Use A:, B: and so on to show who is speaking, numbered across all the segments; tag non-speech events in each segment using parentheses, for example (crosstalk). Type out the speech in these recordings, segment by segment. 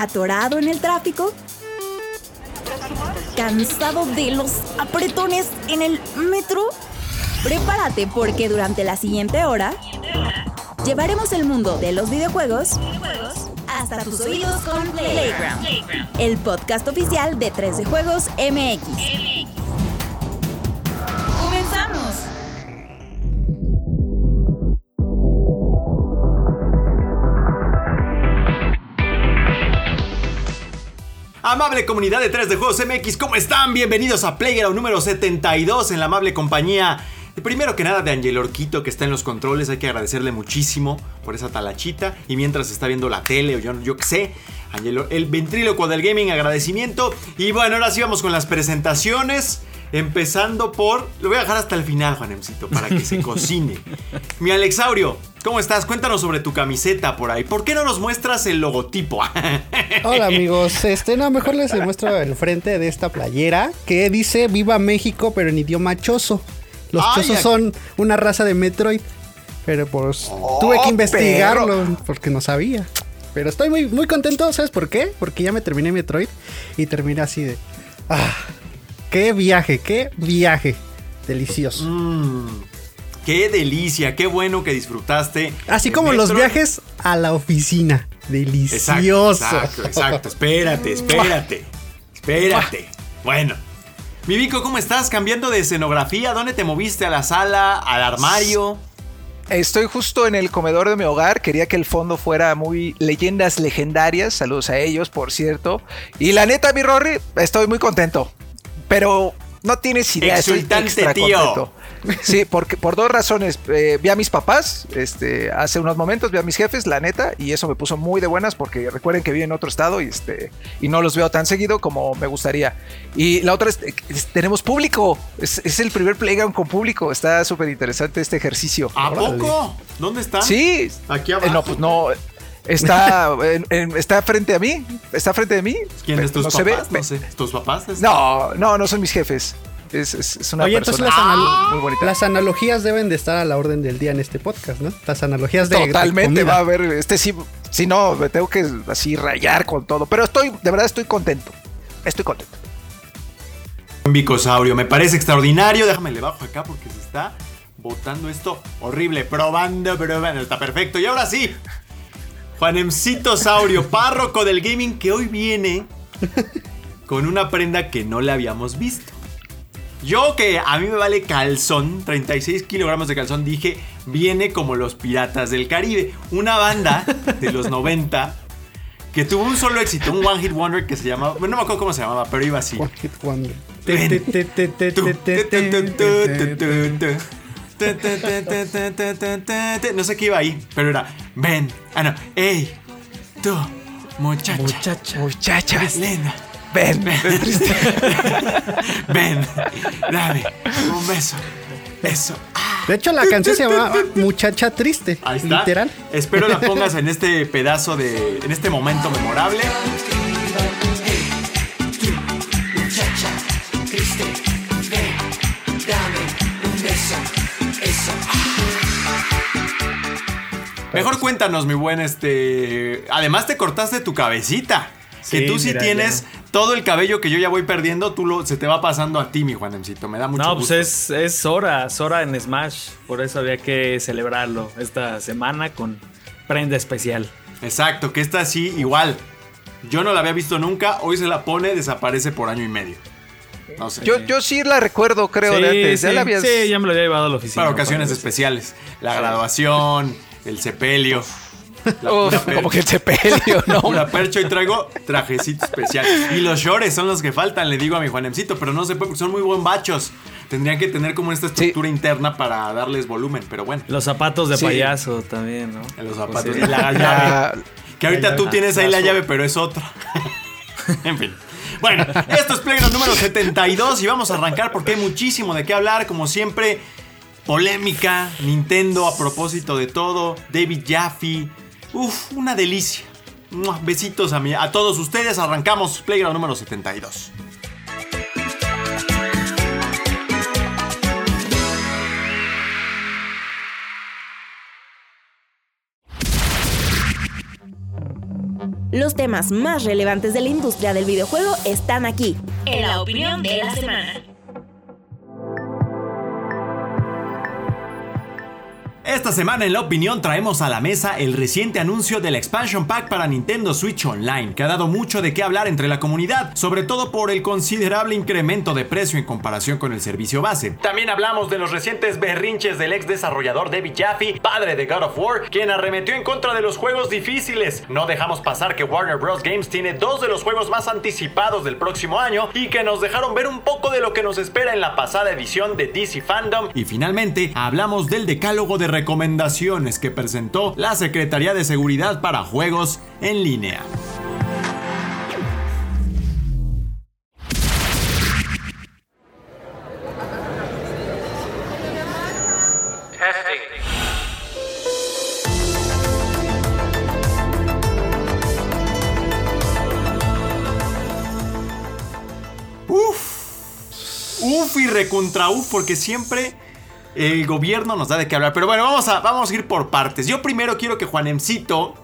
A: ¿Atorado en el tráfico? ¿Cansado de los apretones en el metro? Prepárate porque durante la siguiente hora llevaremos el mundo de los videojuegos hasta tus oídos con Playground, el podcast oficial de 3D Juegos MX.
B: Amable comunidad de 3 de Juegos MX, ¿cómo están? Bienvenidos a Playground número 72 en la amable compañía. Primero que nada de Angel Orquito que está en los controles, hay que agradecerle muchísimo por esa talachita. Y mientras está viendo la tele o yo, yo qué sé, Angelo, el ventríloco del gaming, agradecimiento. Y bueno, ahora sí vamos con las presentaciones. Empezando por. Lo voy a dejar hasta el final, Juanemcito, para que se (laughs) cocine. Mi Alexaurio, ¿cómo estás? Cuéntanos sobre tu camiseta por ahí. ¿Por qué no nos muestras el logotipo? (laughs)
C: Hola amigos, este no, mejor les muestro el frente de esta playera que dice Viva México, pero en idioma choso. Los
B: Ay,
C: chozos
B: ay.
C: son una raza de Metroid. Pero pues
B: Oh,
C: tuve que investigarlo porque no sabía. Pero estoy muy, muy contento, ¿sabes por qué? Porque ya me terminé Metroid y terminé así de. ¡Ah! ¡Qué viaje! ¡Qué viaje! Delicioso.
B: Mmm, qué delicia, qué bueno que disfrutaste.
C: Así como los viajes a la oficina. Delicioso.
B: exacto, exacto. Espérate, espérate. Espérate. Bueno. Mi Vico, ¿cómo estás? Cambiando de escenografía, ¿dónde te moviste? ¿A la sala? ¿Al armario?
D: Estoy justo en el comedor de mi hogar. Quería que el fondo fuera muy leyendas legendarias. Saludos a ellos, por cierto. Y la neta, mi Rory, estoy muy contento. Pero no tienes idea, estoy
B: Exultante,
D: extra
B: tío.
D: contento. Sí, porque por dos razones. Eh, vi a mis papás este, hace unos momentos, vi a mis jefes, la neta, y eso me puso muy de buenas porque recuerden que vivo en otro estado y, este, y no los veo tan seguido como me gustaría. Y la otra es, eh, es- tenemos público. Es, es el primer playground con público. Está súper interesante este ejercicio.
B: ¿A
C: Órale.
B: poco? ¿Dónde están?
D: Sí.
B: Aquí
D: Eh,
B: abajo.
D: no, pues no. Está, (laughs) en- en- está frente a mí. Está frente de mí.
B: ¿Quiénes? ¿Tus
D: no se ve.
B: papás? No sé. ¿Tus papás?
D: No, no, no son mis jefes. Es, es- es una
C: Oye, entonces
D: persona
C: las, anal-
D: muy bonita.
C: las analogías deben de estar a la orden del día en este podcast, ¿no? Las analogías de
D: Totalmente
C: de
D: va a haber. Este sí, sí, no, me tengo que así rayar con todo. Pero estoy, de verdad estoy contento. Estoy contento.
B: Un bicosaurio, me parece extraordinario. Déjame le bajo acá porque se está botando esto horrible. Probando, probando. Está perfecto. Y ahora sí, Juanemcito Saurio, párroco del gaming, que hoy viene con una prenda que no le habíamos visto. Yo que a mí me vale calzón, 36 kilogramos de calzón, dije, viene como los Piratas del Caribe, una banda de los 90 que tuvo un solo éxito, un One Hit Wonder que se llamaba, no me acuerdo cómo se llamaba, pero iba así.
C: One Hit
B: No sé qué iba ahí, pero era, ven, ah no, hey, tú, muchacha,
C: muchacha,
D: muchachas,
B: linda
D: ven. (laughs)
B: Ven, dame un beso. Eso. Ah,
C: De hecho, la canción se llama (laughs) Muchacha Triste.
B: Ahí está.
C: Literal.
B: Espero la (laughs) pongas en este pedazo de. en este momento memorable. Mejor cuéntanos, mi buen este. Además te cortaste tu cabecita. Que
E: Sí,
B: tú sí
E: mira,
B: tienes todo el cabello que yo ya voy perdiendo, tú lo, se te va pasando a ti, mi Juanemcito. Me da mucho
E: No,
B: gusto.
E: pues es, es hora, es hora en Smash. Por eso había que celebrarlo esta semana con prenda especial.
B: Exacto, que esta sí, igual. Yo no la había visto nunca, hoy se la pone, desaparece por año y medio. No sé.
D: Yo, yo sí la recuerdo, creo,
E: sí,
D: de antes. Ya
E: sí,
D: la habías-
E: sí, ya me lo había llevado a la oficina.
B: para ocasiones
E: Para-
B: especiales. La graduación, el sepelio. La
D: Uf, como que el sepelio, ¿no? (laughs)
B: Pura percho y traigo trajecito especial. Y los shorts son los que faltan, le digo a mi Juanemcito, pero no se puede porque son muy buen bachos. Tendrían que tener como esta estructura interna para darles volumen, pero bueno.
E: Los zapatos de
D: Sí.
E: payaso también, ¿no?
B: Los zapatos
E: Pues
B: y
E: sí.
B: la llave. Que ahorita
C: La
B: tú tienes ahí la llave, pero es otra. (laughs) en fin. Bueno, esto es Playground número 72 y vamos a arrancar porque hay muchísimo de qué hablar. Como siempre, polémica, Nintendo a propósito de todo, David Jaffe. Uf, una delicia. Besitos a, mí, a todos ustedes. Arrancamos Playground número 72.
A: Los temas más relevantes de la industria del videojuego están aquí, en la opinión de la semana.
B: Esta semana en la opinión traemos a la mesa el reciente anuncio del expansion pack para Nintendo Switch Online, que ha dado mucho de qué hablar entre la comunidad, sobre todo por el considerable incremento de precio en comparación con el servicio base. También hablamos de los recientes berrinches del ex desarrollador David Jaffe, padre de God of War, quien arremetió en contra de los juegos difíciles. No dejamos pasar que Warner Bros. Games tiene dos de los juegos más anticipados del próximo año y que nos dejaron ver un poco de lo que nos espera en la pasada edición de DC Fandom. Y finalmente hablamos del decálogo de recomendaciones que presentó la Secretaría de Seguridad para Juegos en línea. Uf. Y recontra uf porque siempre el gobierno nos da de qué hablar. Pero bueno, vamos a, vamos a ir por partes. Yo primero quiero que Juanemcito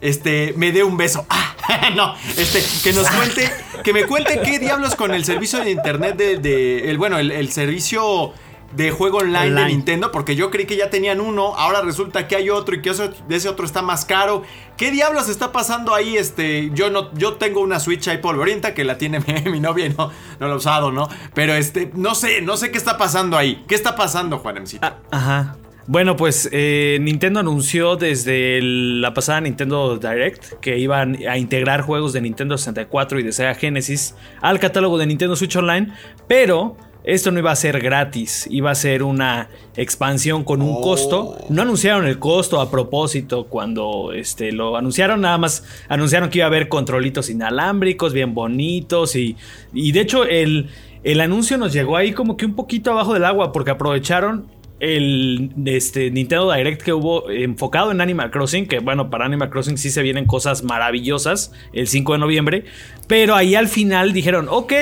B: este, me dé un beso. Ah, (laughs) no, este, que nos cuente, que me cuente qué diablos con el servicio de internet de, el, bueno, el, servicio de juego online, de Nintendo, porque yo creí que ya tenían uno, ahora resulta que hay otro y que ese otro está más caro. ¿Qué diablos está pasando ahí? Este, yo no, yo tengo una Switch ahí polvorienta que la tiene (laughs) mi, novia y no, no la he usado, ¿no? Pero este, no sé, no sé qué está pasando ahí. ¿Qué está pasando, Juanemcito?
E: Ah, ajá. Bueno, pues eh, Nintendo anunció desde la pasada Nintendo Direct que iban a integrar juegos de Nintendo 64 y de Sega Genesis al catálogo de Nintendo Switch Online, pero esto no iba a ser gratis, iba a ser una expansión con un costo. No anunciaron el costo a propósito cuando este, lo anunciaron, nada más anunciaron que iba a haber controlitos inalámbricos, bien bonitos y, y de hecho el, el anuncio nos llegó ahí como que un poquito abajo del agua porque aprovecharon el este, Nintendo Direct que hubo enfocado en Animal Crossing, que bueno, para Animal Crossing sí se vienen cosas maravillosas el 5 de noviembre, pero ahí al final dijeron, ok,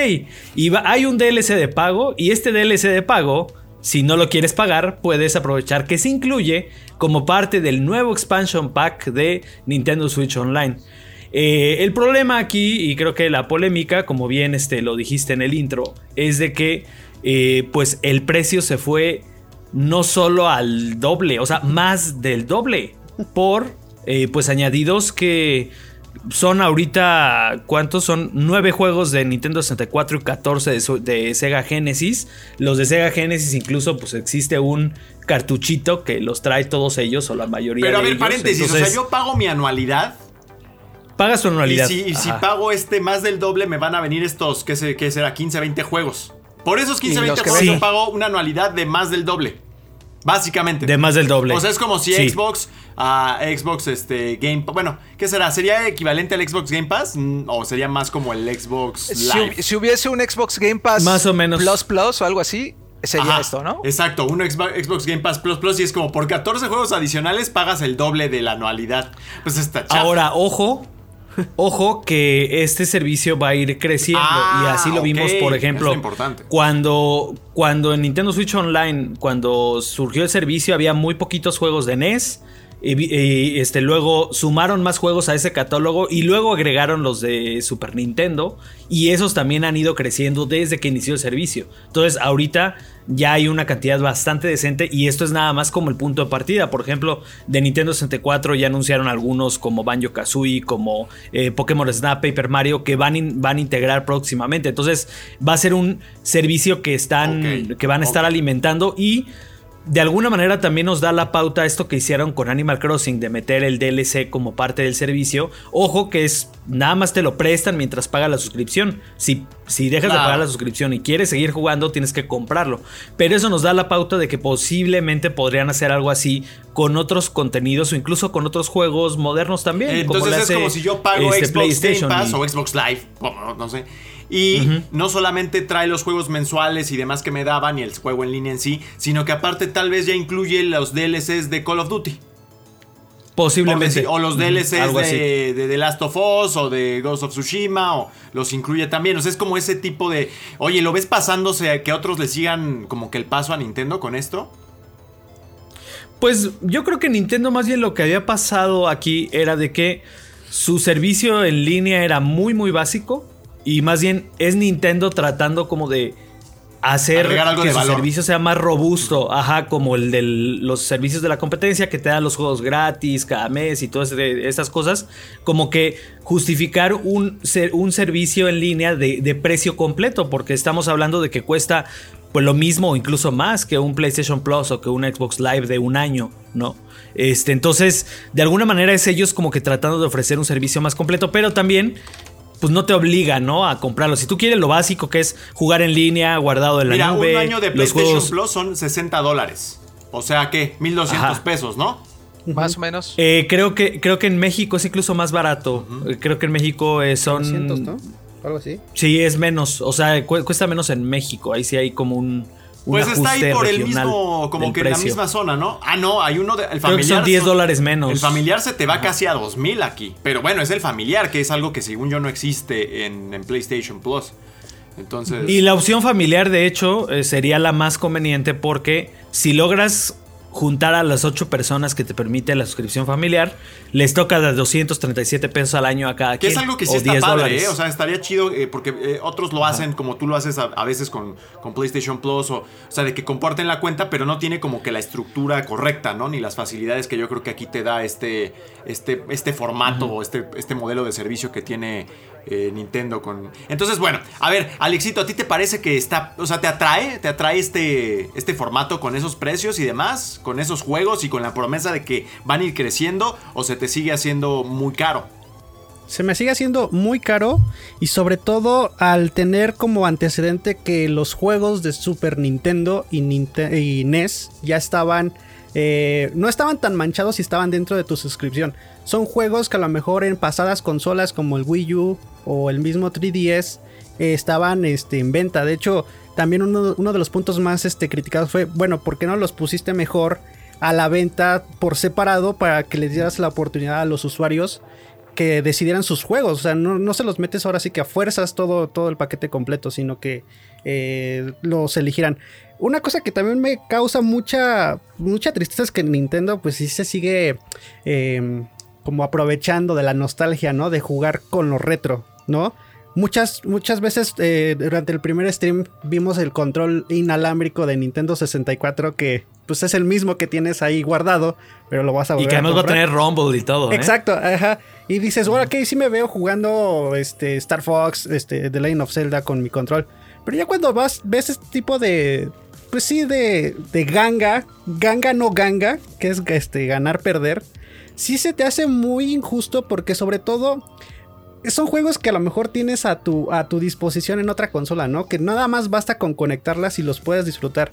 E: hay un DLC de pago y este DLC de pago, si no lo quieres pagar, puedes aprovechar que se incluye como parte del nuevo expansion pack de Nintendo Switch Online. Eh, el problema aquí, y creo que la polémica, como bien este, lo dijiste en el intro, es de que eh, pues el precio se fue no solo al doble, o sea, más del doble por eh, pues añadidos que son ahorita, ¿cuántos? Son nueve juegos de Nintendo 64 y 14 de, Sega Genesis. Los de Sega Genesis incluso pues existe un cartuchito que los trae todos ellos o la mayoría
B: Pero a ver,
E: ellos.
B: paréntesis, o sea, yo pago mi anualidad.
E: Pagas tu anualidad.
B: Y si, pago este más del doble, me van a venir estos, ¿qué, sé, qué será? 15, 20 juegos. Por esos 15, 20 juegos yo pago una anualidad de más del doble. Básicamente.
E: De más del doble.
B: O sea, es como si Xbox a Xbox este Game bueno, ¿qué será? ¿Sería equivalente al Xbox Game Pass mm, o sería más como el Xbox Live?
D: Si, hubiese un Xbox Game Pass
E: más o menos
D: Plus Plus o algo así, sería esto, ¿no?
B: Exacto, un Xbox Game Pass Plus Plus y es como por 14 juegos adicionales pagas el doble de la anualidad. Pues está chafa.
E: Ahora, ojo, Ojo que este servicio va a ir creciendo y así lo vimos, por ejemplo, cuando cuando en Nintendo Switch Online, cuando surgió el servicio, había muy poquitos juegos de NES. Y, este, luego sumaron más juegos a ese catálogo y luego agregaron los de Super Nintendo y esos también han ido creciendo desde que inició el servicio. Entonces ahorita ya hay una cantidad bastante decente y esto es nada más como el punto de partida. Por ejemplo, de Nintendo 64 ya anunciaron algunos como Banjo Kazooie, como eh, Pokémon Snap, Paper Mario que van, van a integrar próximamente. Entonces va a ser un servicio que están que van a estar alimentando y de alguna manera también nos da la pauta esto que hicieron con Animal Crossing de meter el DLC como parte del servicio. Ojo que es nada más te lo prestan mientras pagas la suscripción. Si, si dejas de pagar la suscripción y quieres seguir jugando, tienes que comprarlo. Pero eso nos da la pauta de que posiblemente podrían hacer algo así con otros contenidos o incluso con otros juegos modernos también.
B: Entonces es como si yo pago este Xbox Game Pass o Xbox Live, no sé y no solamente trae los juegos mensuales y demás que me daban y el juego en línea en sí, sino que aparte tal vez ya incluye los DLCs de Call of Duty.
E: Posiblemente.
B: o los DLCs de, de, The Last of Us o de Ghost of Tsushima o los incluye también. O sea, es como ese tipo de... Oye, ¿lo ves pasándose a que otros le sigan como que el paso a Nintendo con esto?
E: Pues yo creo que Nintendo más bien lo que había pasado aquí era de que su servicio en línea era muy, muy básico. Y más bien es Nintendo tratando como de hacer
B: algo
E: que
B: de
E: su
B: valor.
E: servicio sea más robusto, ajá, como el de los servicios de la competencia que te dan los juegos gratis cada mes y todas esas cosas, como que justificar un, un servicio en línea de, de precio completo, porque estamos hablando de que cuesta pues lo mismo o incluso más que un PlayStation Plus o que un Xbox Live de un año, ¿no? Este, entonces, de alguna manera es ellos como que tratando de ofrecer un servicio más completo, pero también pues no te obliga, ¿no? A comprarlo. Si tú quieres lo básico que es jugar en línea, guardado en la
B: Mira,
E: nube,
B: un año de PlayStation
E: juegos-
B: Plus son 60 dólares. O sea que 1200
E: Ajá.
B: pesos, ¿no?
D: Más o menos.
E: Eh, creo que creo que en México es incluso más barato. Eh, Creo que en México eh, son
C: 200, ¿no? Algo así.
E: Sí, es menos, o sea, cu- cuesta menos en México. Ahí sí hay como un
B: Pues está ahí por el mismo, como que en la misma zona, ¿no? Ah, no, hay uno de, el
E: Creo que
B: familiar.
E: son 10 dólares menos.
B: El familiar se te va casi a 2000 aquí. Pero bueno, es el familiar, que es algo que según yo no existe en, en PlayStation Plus. Entonces.
E: Y la opción familiar, de hecho, eh, sería la más conveniente porque si logras juntar a las 8 personas que te permite la suscripción familiar, les toca de 237 pesos al año a cada
B: Que
E: quien.
B: es algo que sí
E: o
B: está
E: 10
B: padre. ¿eh? O sea, estaría chido eh, porque eh, otros lo hacen como tú lo haces a, a veces con, con PlayStation Plus. O, o sea, de que comparten la cuenta, pero no tiene como que la estructura correcta, ¿no? Ni las facilidades que yo creo que aquí te da este, este, este formato o este, este modelo de servicio que tiene eh, Nintendo con. Entonces, bueno, a ver, Alexito, ¿a ti te parece que está. O sea, ¿te atrae? ¿Te atrae este, este formato con esos precios y demás? ¿Con esos juegos y con la promesa de que van a ir creciendo? ¿O se te sigue haciendo muy caro?
C: Se me sigue haciendo muy caro y sobre todo al tener como antecedente que los juegos de Super Nintendo y, y NES ya estaban... eh, no estaban tan manchados y estaban dentro de tu suscripción. Son juegos que a lo mejor en pasadas consolas como el Wii U o el mismo 3DS eh, estaban este, en venta. De hecho, también uno, uno de los puntos más este, criticados fue, bueno, ¿por qué no los pusiste mejor a la venta por separado para que les dieras la oportunidad a los usuarios que decidieran sus juegos. O sea, no, no se los metes ahora sí que a fuerzas todo, todo el paquete completo, sino que eh, los eligieran. Una cosa que también me causa mucha, mucha tristeza es que Nintendo pues sí se sigue eh, como aprovechando de la nostalgia, ¿no? De jugar con lo retro, ¿no? Muchas, muchas veces eh, durante el primer stream vimos el control inalámbrico de Nintendo 64 que pues es el mismo que tienes ahí guardado, pero lo vas a
E: Y
C: volver
E: que además va a tener Rumble y todo. ¿eh?
C: Exacto, ajá. Y dices, bueno, ok, sí me veo jugando este, Star Fox, este, The Legend of Zelda con mi control. Pero ya cuando vas, ves este tipo de. Pues sí, de, de ganga, ganga no ganga, que es este, ganar, perder. Sí se te hace muy injusto porque, sobre todo, son juegos que a lo mejor tienes a tu, a tu disposición en otra consola, ¿no? Que nada más basta con conectarlas y los puedes disfrutar.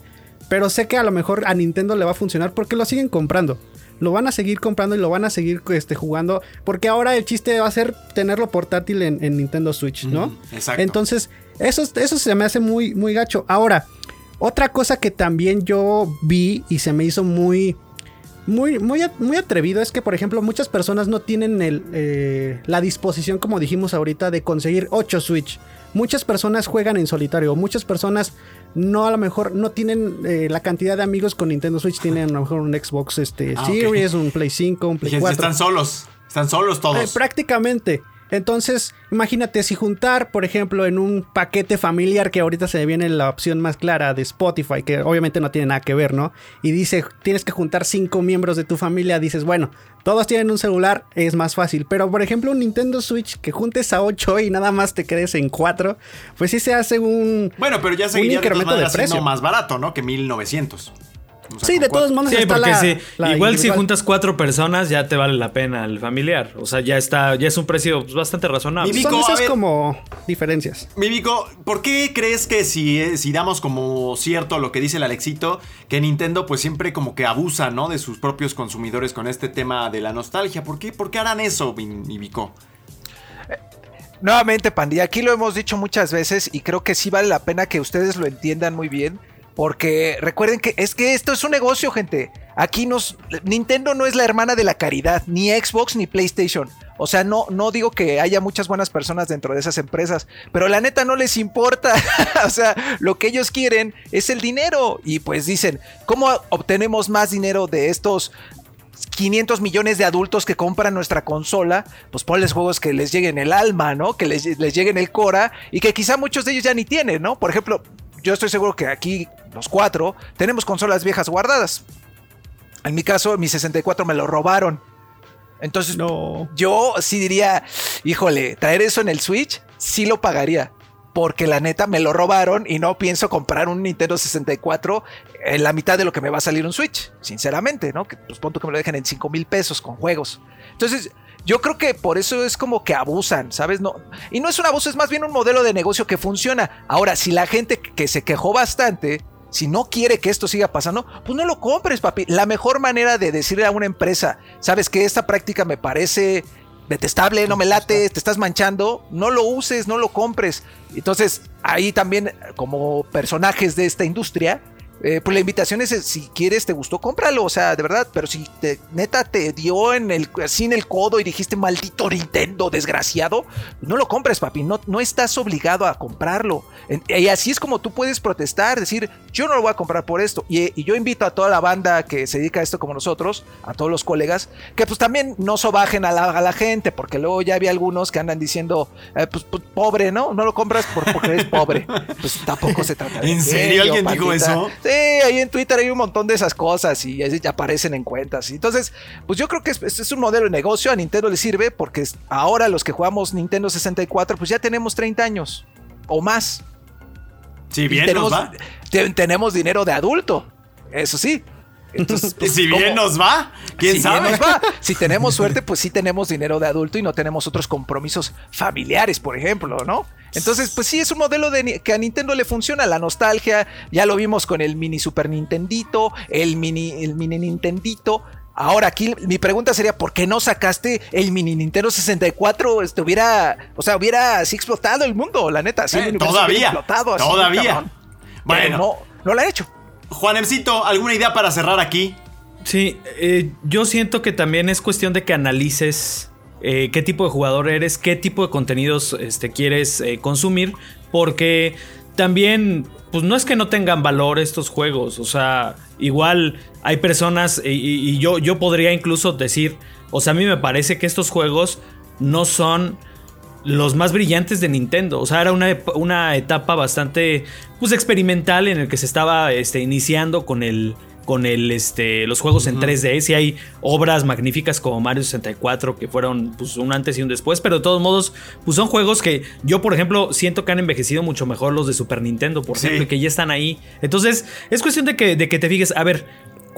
C: Pero sé que a lo mejor a Nintendo le va a funcionar porque lo siguen comprando. Lo van a seguir comprando y lo van a seguir este, jugando. Porque ahora el chiste va a ser tenerlo portátil en, en Nintendo Switch, ¿no?
B: Exacto.
C: Entonces, eso, eso se me hace muy, muy gacho. Ahora, otra cosa que también yo vi y se me hizo muy, muy, muy, muy atrevido es que, por ejemplo, muchas personas no tienen el, eh, la disposición, como dijimos ahorita, de conseguir 8 Switch. Muchas personas juegan en solitario. Muchas personas no a lo mejor no tienen eh, la cantidad de amigos con Nintendo Switch. Tienen a lo mejor un Xbox este,
B: Ah.
C: Series, un Play 5, un Play
B: Fíjense,
C: 4.
B: están solos. Están solos todos.
C: Eh, prácticamente. Entonces, imagínate si juntar, por ejemplo, en un paquete familiar que ahorita se viene la opción más clara de Spotify, que obviamente no tiene nada que ver, ¿no? Y dice, tienes que juntar cinco miembros de tu familia, dices, bueno, todos tienen un celular, es más fácil. Pero, por ejemplo, un Nintendo Switch que juntes a 8 y nada más te quedes en 4, pues sí se hace un...
B: bueno, pero ya
C: un
B: seguiría de todas
C: incremento de
B: siendo
C: precio.
B: más barato, ¿no? Que 1900. O sea,
C: Sí, de todos modos
E: Sí,
C: está
E: porque
C: la-
E: sí.
C: la
E: Igual si juntas cuatro personas ya te vale la pena el familiar. O sea, ya está, ya es un precio pues, bastante razonable.
C: Son
B: a
C: esas
B: ver.
C: como diferencias.
B: Mi Vico, ¿por qué crees que si, eh, si damos como cierto lo que dice el Alexito, que Nintendo pues siempre como que abusa, ¿no? De sus propios consumidores con este tema de la nostalgia? ¿Por qué, por qué harán eso, mi, mi Vico?
D: Nuevamente, Pandilla, aquí lo hemos dicho muchas veces y creo que sí vale la pena que ustedes lo entiendan muy bien. Porque recuerden que es que esto es un negocio, gente. Aquí nos. Nintendo no es la hermana de la caridad, ni Xbox ni PlayStation. O sea, no, no digo que haya muchas buenas personas dentro de esas empresas, pero la neta no les importa. (laughs) o sea, lo que ellos quieren es el dinero. Y pues dicen, ¿cómo obtenemos más dinero de estos 500 millones de adultos que compran nuestra consola, pues ponles juegos que les lleguen el alma, ¿no? Que les, les lleguen el Cora y que quizá muchos de ellos ya ni tienen, ¿no? Por ejemplo, yo estoy seguro que aquí los cuatro tenemos consolas viejas guardadas. En mi caso, mi 64 me lo robaron. Entonces,
C: No.
D: yo sí diría, híjole, traer eso en el Switch, sí lo pagaría. Porque la neta me lo robaron y no pienso comprar un Nintendo 64 en la mitad de lo que me va a salir un Switch. Sinceramente, ¿no? Que pues punto que me lo dejen en 5 mil pesos con juegos. Entonces, yo creo que por eso es como que abusan, ¿sabes? No, y no es un abuso, es más bien un modelo de negocio que funciona. Ahora, si la gente que se quejó bastante, si no quiere que esto siga pasando, pues no lo compres, papi. La mejor manera de decirle a una empresa, sabes que esta práctica me parece detestable, no me late, te estás manchando, no lo uses, no lo compres. Entonces, ahí también, como personajes de esta industria, eh, pues la invitación es, eh, si quieres, te gustó, cómpralo, o sea, de verdad, pero si te, neta te dio en el, así en el codo y dijiste, maldito Nintendo, desgraciado, no lo compres, papi, no, no estás obligado a comprarlo. Y así es como tú puedes protestar, decir, yo no lo voy a comprar por esto. Y, y yo invito a toda la banda que se dedica a esto como nosotros, a todos los colegas, que pues también no sobajen a la, a la gente, porque luego ya había algunos que andan diciendo, eh, pues, pues, pobre, ¿no? No lo compras por- porque eres pobre. (laughs) Pues tampoco se trata de
B: ¿En serio alguien dijo eso?
D: Sí, ahí en Twitter hay un montón de esas cosas y ya aparecen en cuentas. Entonces, pues yo creo que es, un modelo de negocio, a Nintendo le sirve porque ahora los que jugamos Nintendo 64, pues ya tenemos 30 años o más.
B: Si
D: Y
B: bien
D: tenemos,
B: nos va.
D: te- tenemos dinero de adulto, eso sí. Entonces, (laughs) pues,
B: si bien
D: ¿cómo?
B: nos va, quién
D: Si bien
B: sabe.
D: nos va. (laughs) Si tenemos suerte, pues sí tenemos dinero de adulto y no tenemos otros compromisos familiares, por ejemplo, ¿no? Entonces, pues sí, es un modelo de, que a Nintendo le funciona, la nostalgia, ya lo vimos con el mini Super Nintendito, el mini, el mini Nintendito. Ahora aquí mi pregunta sería, ¿por qué no sacaste el mini Nintendo 64? Este, hubiera, o sea, hubiera así explotado el mundo, la neta. el
B: Eh, todavía,
D: explotado así,
B: todavía.
D: cabrón. Pero
B: Bueno.
D: no, no lo han hecho.
B: Juanemcito, ¿alguna idea para cerrar aquí?
E: Sí, eh, yo siento que también es cuestión de que analices eh, qué tipo de jugador eres, qué tipo de contenidos este, quieres eh, consumir, porque también, pues no es que no tengan valor estos juegos, o sea, igual hay personas, y, yo, yo podría incluso decir, o sea, a mí me parece que estos juegos no son los más brillantes de Nintendo. O sea, era una, una etapa bastante pues, experimental en el que se estaba este, iniciando con el. Con el, este, los juegos en 3D. Sí hay obras magníficas como Mario 64 que fueron pues, un antes y un después. Pero de todos modos, pues son juegos que yo, por ejemplo, siento que han envejecido mucho mejor los de Super Nintendo, por
B: Sí.
E: ejemplo, y que ya están ahí. Entonces, es cuestión de que, de que te fijes, a ver,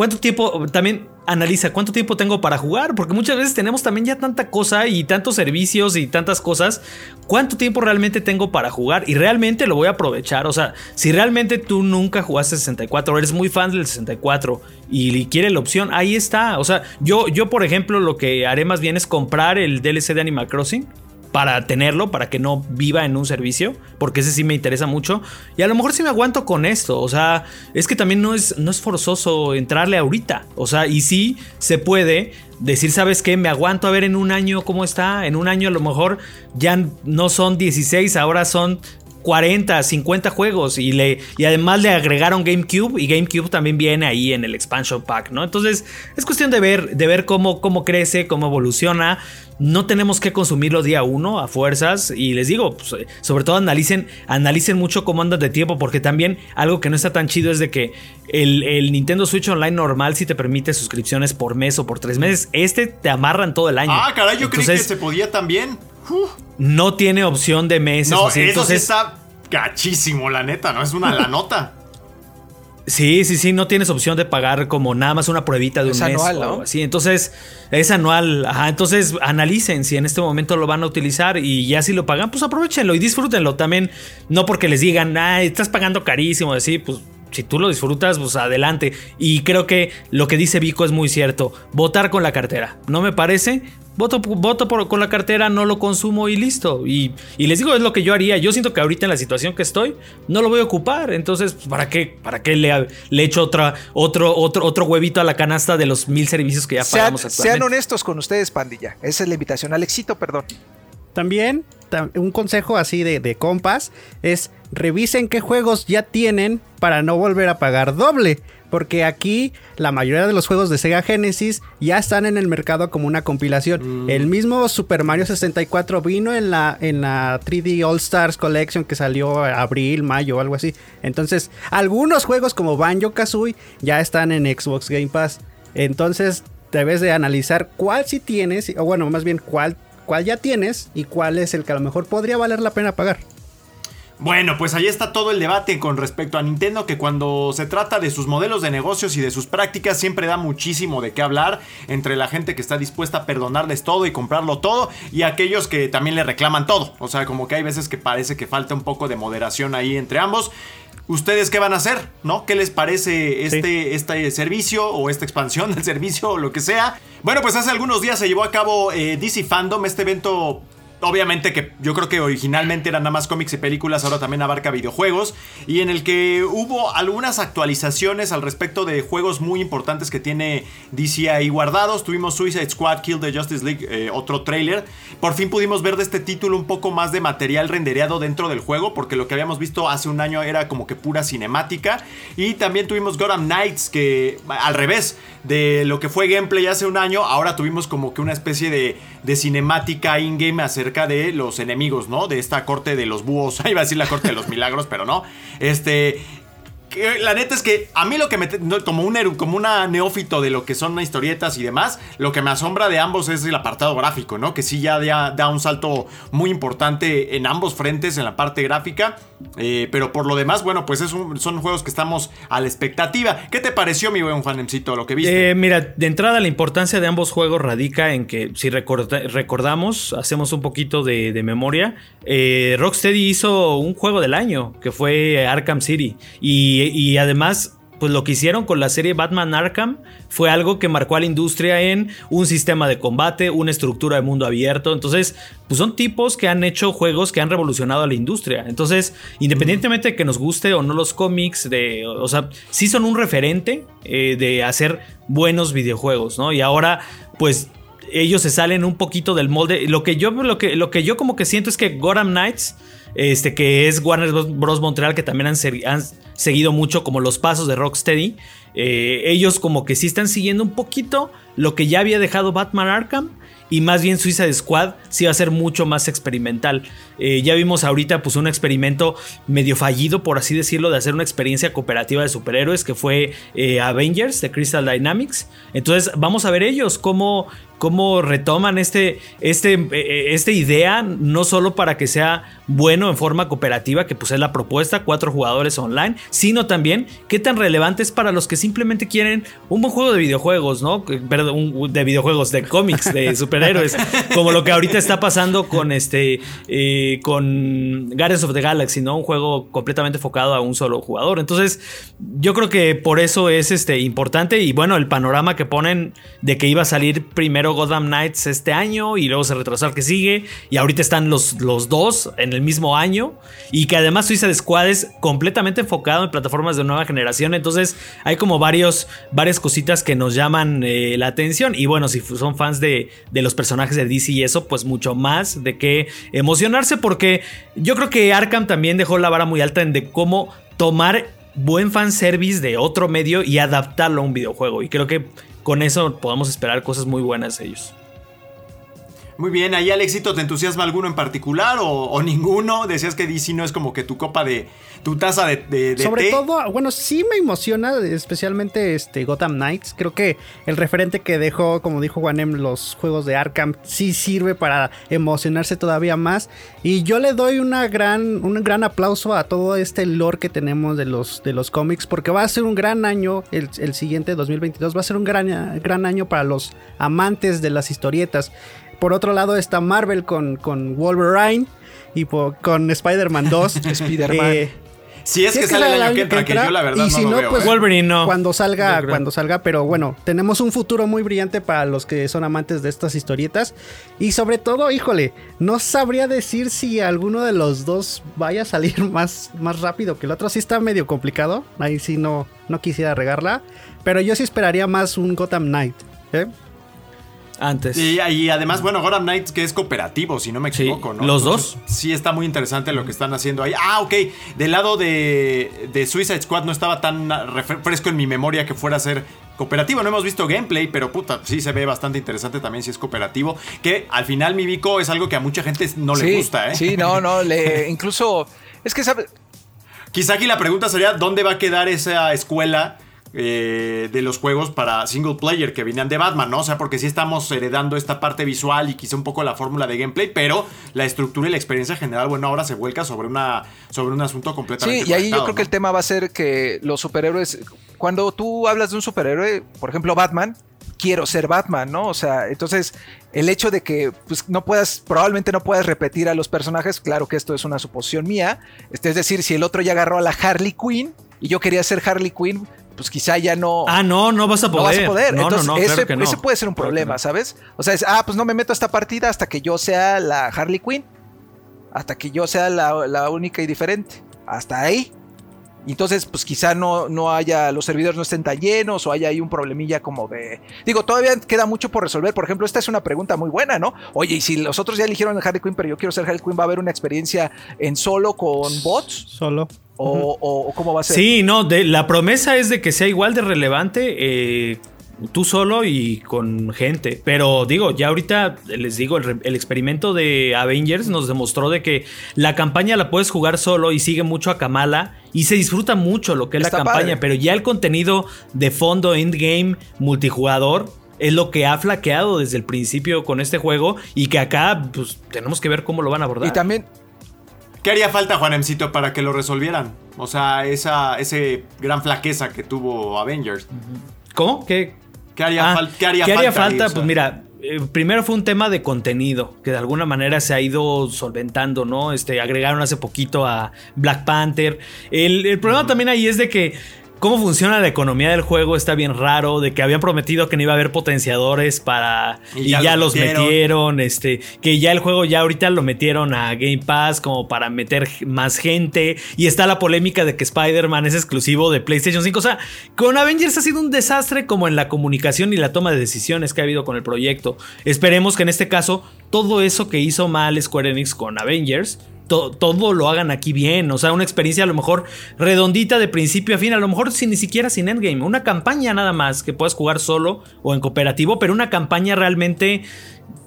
E: ¿Cuánto tiempo, también analiza, cuánto tiempo tengo para jugar? Porque muchas veces tenemos también ya tanta cosa y tantos servicios y tantas cosas. ¿Cuánto tiempo realmente tengo para jugar? Y realmente lo voy a aprovechar. O sea, si realmente tú nunca jugaste 64 o eres muy fan del 64 y quiere la opción, ahí está. O sea, yo, yo por ejemplo, lo que haré más bien es comprar el DLC de Animal Crossing para tenerlo, para que no viva en un servicio, porque ese sí me interesa mucho. Y a lo mejor sí me aguanto con esto, o sea, es que también no es, no es forzoso entrarle ahorita, o sea, y sí se puede decir, ¿sabes qué? Me aguanto a ver en un año cómo está, en un año a lo mejor ya no son 16, ahora son 40, 50 juegos y, le, y además le agregaron GameCube y GameCube también viene ahí en el expansion pack, ¿no? Entonces es cuestión de ver, de ver cómo, cómo crece, cómo evoluciona. No tenemos que consumirlo día uno a fuerzas y les digo, pues, sobre todo analicen, analicen mucho cómo andan de tiempo porque también algo que no está tan chido es de que el, el Nintendo Switch Online normal sí te permite suscripciones por mes o por tres meses. Este te amarran todo el año.
B: Ah, caray, yo creí que se podía también.
E: No tiene opción de meses.
B: No,
E: así,
B: eso
E: entonces,
B: sí está gachísimo, la neta, ¿no? Es una la nota.
E: Sí, sí, sí, no tienes opción de pagar como nada más una pruebita de
D: Es
E: un mes.
D: anual,
E: o
D: ¿no?
E: así. Entonces, es anual. Ajá, entonces analicen si en este momento lo van a utilizar y ya si lo pagan, pues aprovechenlo y disfrútenlo también. No porque les digan, ah, estás pagando carísimo, así, pues si tú lo disfrutas, pues adelante. Y creo que lo que dice Vico es muy cierto. Votar con la cartera. No me parece. Voto, voto por- con la cartera, no lo consumo y listo. Y, y les digo, es lo que yo haría. Yo siento que ahorita en la situación que estoy, no lo voy a ocupar. Entonces, pues, ¿para qué, para qué le, le echo otra, otro, otro, otro huevito a la canasta de los mil servicios que ya
D: Sean,
E: pagamos
D: sean
E: actualmente?
D: honestos con ustedes, pandilla. Esa es la invitación. Alexito, perdón.
C: También ta- un consejo así de, de compas es revisen qué juegos ya tienen para no volver a pagar doble. Porque aquí la mayoría de los juegos de Sega Genesis ya están en el mercado como una compilación. El mismo Super Mario 64 vino en la, en la 3D All Stars Collection que salió abril, mayo o algo así. Entonces, algunos juegos como Banjo Kazooie ya están en Xbox Game Pass. Entonces, debes de analizar cuál sí tienes, o bueno, más bien cuál, cuál ya tienes y cuál es el que a lo mejor podría valer la pena pagar.
B: Bueno, pues ahí está todo el debate con respecto a Nintendo, que cuando se trata de sus modelos de negocios y de sus prácticas siempre da muchísimo de qué hablar entre la gente que está dispuesta a perdonarles todo y comprarlo todo y aquellos que también le reclaman todo. O sea, como que hay veces que parece que falta un poco de moderación ahí entre ambos. ¿Ustedes qué van a hacer? ¿No? ¿Qué les parece este, este servicio o esta expansión del (laughs) servicio o lo que sea? Bueno, pues hace algunos días se llevó a cabo eh, DC Fandom, este evento Obviamente que yo creo que originalmente eran nada más cómics y películas, ahora también abarca videojuegos. Y en el que hubo algunas actualizaciones al respecto de juegos muy importantes que tiene DC ahí guardados. Tuvimos Suicide Squad, Kill the Justice League, eh, otro trailer. Por fin pudimos ver de este título un poco más de material rendereado dentro del juego, porque lo que habíamos visto hace un año era como que pura cinemática. Y también tuvimos Gotham Knights, que al revés de lo que fue gameplay hace un año, ahora tuvimos como que una especie de, de cinemática in-game acerca de los enemigos, ¿no? De esta corte de los búhos. (laughs) Iba a decir la corte de los milagros, pero no. Este. La neta es que a mí lo que me. Como, un, como una neófito de lo que son historietas y demás, lo que me asombra de ambos es el apartado gráfico, ¿no? Que sí ya da, da un salto muy importante en ambos frentes, en la parte gráfica. Eh, pero por lo demás, bueno, pues es son juegos que estamos a la expectativa. ¿Qué te pareció, mi buen Juanemcito, lo que viste?
E: Eh, mira, de entrada la importancia de ambos juegos radica en que si recorda- recordamos, hacemos un poquito de, de memoria, eh, Rocksteady hizo un juego del año que fue Arkham City y, y además... Pues lo que hicieron con la serie Batman Arkham fue algo que marcó a la industria en un sistema de combate, una estructura de mundo abierto. Entonces, pues son tipos que han hecho juegos que han revolucionado a la industria. Entonces, independientemente de que nos guste o no los cómics, de, o sea, sí son un referente eh, de hacer buenos videojuegos, ¿no? Y ahora, pues ellos se salen un poquito del molde. Lo que yo, lo que, lo que yo como que siento es que Gotham Knights, este, que es Warner Bros. Montreal, que también han, segui- han seguido mucho como los pasos de Rocksteady, eh, ellos como que sí están siguiendo un poquito lo que ya había dejado Batman Arkham. Y más bien Suicide Squad sí va a ser mucho más experimental. Eh, ya vimos ahorita pues un experimento medio fallido, por así decirlo, de hacer una experiencia cooperativa de superhéroes que fue eh, Avengers de Crystal Dynamics. Entonces vamos a ver ellos cómo, cómo retoman este, este, eh, esta idea, no solo para que sea bueno en forma cooperativa, que pues es la propuesta, cuatro jugadores online, sino también qué tan relevante es para los que simplemente quieren un buen juego de videojuegos, ¿no? Perdón, de videojuegos, de cómics, de (laughs) superhéroes, como lo que ahorita está pasando con este, eh, con Guardians of the Galaxy, ¿no? Un juego completamente enfocado a un solo jugador. Entonces, yo creo que por eso es este, importante y bueno, el panorama que ponen de que iba a salir primero Gotham Knights este año y luego se retrasó al que sigue. Y ahorita están los, los dos en el mismo año. Y que además Suicide Squad es completamente enfocado en plataformas de nueva generación, entonces hay como varios, varias cositas que nos llaman eh, la atención. Y bueno, si son fans de, de los personajes de DC y eso, pues mucho más de qué emocionarse. Porque yo creo que Arkham también dejó la vara muy alta en de cómo tomar buen fanservice de otro medio y adaptarlo a un videojuego. Y creo que con eso podamos esperar cosas muy buenas de ellos.
B: Muy bien, ahí Alexito, ¿te entusiasma alguno en particular o, o ninguno? Decías que DC no es como que tu copa de. tu taza de, de- de
C: Sobre
B: té.
C: todo, bueno, sí me emociona, especialmente este Gotham Knights. Creo que el referente que dejó, como dijo Juanem, los juegos de Arkham, sí sirve para emocionarse todavía más. Y yo le doy una gran, un gran aplauso a todo este lore que tenemos de los, de los cómics, porque va a ser un gran año, el, el siguiente 2022, va a ser un gran, gran año para los amantes de las historietas. Por otro lado está Marvel con, con Wolverine y con Spider-Man 2. (laughs)
D: Spider-Man.
C: Eh,
B: Si es
C: si
B: que
C: es
B: sale el año que entra, que yo la verdad
C: y
B: no
C: si
B: lo
C: no,
B: veo.
C: pues
B: ¿eh?
E: Wolverine no.
C: cuando salga, cuando salga, pero bueno, tenemos un futuro muy brillante para los que son amantes de estas historietas y sobre todo, híjole, no sabría decir si alguno de los dos vaya a salir (laughs) más, más rápido que el otro. Sí está medio complicado, ahí sí no, no quisiera regarla, pero yo sí esperaría más un Gotham Knight. ¿eh?
E: Antes.
B: Y, y además, bueno, Gotham Knights que es cooperativo, si no me
E: Sí,
B: equivoco, ¿no?
E: ¿los
B: Entonces, Sí, está muy interesante lo que están haciendo ahí. Ah, ok. Del lado de, de Suicide Squad no estaba tan fresco en mi memoria que fuera a ser cooperativo. No hemos visto gameplay, pero puta, sí se ve bastante interesante también si es cooperativo. Que al final, mi Vico, es algo que a mucha gente no le gusta, ¿eh?
D: Sí, no, no, le, (laughs) incluso, es que, ¿sabe?
B: Quizá aquí la pregunta sería: ¿dónde va a quedar esa escuela? Eh, de los juegos para single player que venían de Batman, ¿no? O sea, porque sí estamos heredando esta parte visual y quizá un poco la fórmula de gameplay, pero la estructura y la experiencia general, bueno, ahora se vuelca sobre una sobre un asunto completamente
D: Sí, y ahí yo creo que el tema va a ser que los superhéroes, cuando tú hablas de un superhéroe, por ejemplo Batman, quiero ser Batman, ¿no? O sea, entonces el hecho de que pues, no puedas, probablemente no puedas repetir a los personajes, claro que esto es una suposición mía, este, es decir, si el otro ya agarró a la Harley Quinn y yo quería ser Harley Quinn, pues quizá ya no...
E: Ah, no, no vas a
D: no
E: poder.
D: vas a poder.
E: No,
D: Entonces,
E: no, no,
D: ese,
E: claro no.
D: ese puede ser un problema,
E: no.
D: ¿sabes? O sea, es, ah, pues no me meto a esta partida hasta que yo sea la Harley Quinn. Hasta que yo sea la, la única y diferente. Hasta ahí. Entonces, pues quizá no, no haya, los servidores no estén tan llenos o haya ahí un problemilla como de... Digo, todavía queda mucho por resolver. Por ejemplo, esta es una pregunta muy buena, ¿no? Oye, y si los otros ya eligieron a Harley Quinn, pero yo quiero ser Harley Quinn, ¿va a haber una experiencia en solo con bots?
C: Solo.
D: ¿O, cómo va a ser?
E: Sí, no, de, la promesa es de que sea igual de relevante eh, tú solo y con gente. Pero digo, ya ahorita les digo, el, experimento de Avengers nos demostró de que la campaña la puedes jugar solo y sigue mucho a Kamala y se disfruta mucho lo que es
D: Está
E: la campaña,
D: padre.
E: pero ya el contenido de fondo, endgame, multijugador. Es lo que ha flaqueado desde el principio con este juego y que acá pues tenemos que ver cómo lo van a abordar.
D: Y también,
B: ¿Qué haría falta, Juanemcito, para que lo resolvieran? O sea, esa ese gran flaqueza que tuvo Avengers.
E: ¿Cómo? ¿Qué,
B: ¿Qué haría,
E: Ah,
B: fal- ¿qué haría
E: ¿qué haría
B: falta? ahí?
E: falta?
B: O sea,
E: Pues mira, eh, primero fue un tema de contenido, que de alguna manera se ha ido solventando, ¿no? Este, agregaron hace poquito a Black Panther. El, el problema también ahí es de que cómo funciona la economía del juego está bien raro, de que habían prometido que no iba a haber potenciadores para...
B: Y
E: Y,
B: ya
E: ya,
B: los metieron,
E: este, que ya el juego ya ahorita lo metieron a Game Pass como para meter más gente. Y está la polémica de que Spider-Man es exclusivo de PlayStation 5. O sea, con Avengers ha sido un desastre como en la comunicación y la toma de decisiones que ha habido con el proyecto. Esperemos que en este caso todo eso que hizo mal Square Enix con Avengers. To- todo lo hagan aquí bien, o sea, una experiencia a lo mejor redondita de principio a fin, a lo mejor sin ni siquiera sin endgame, una campaña nada más que puedas jugar solo o en cooperativo, pero una campaña realmente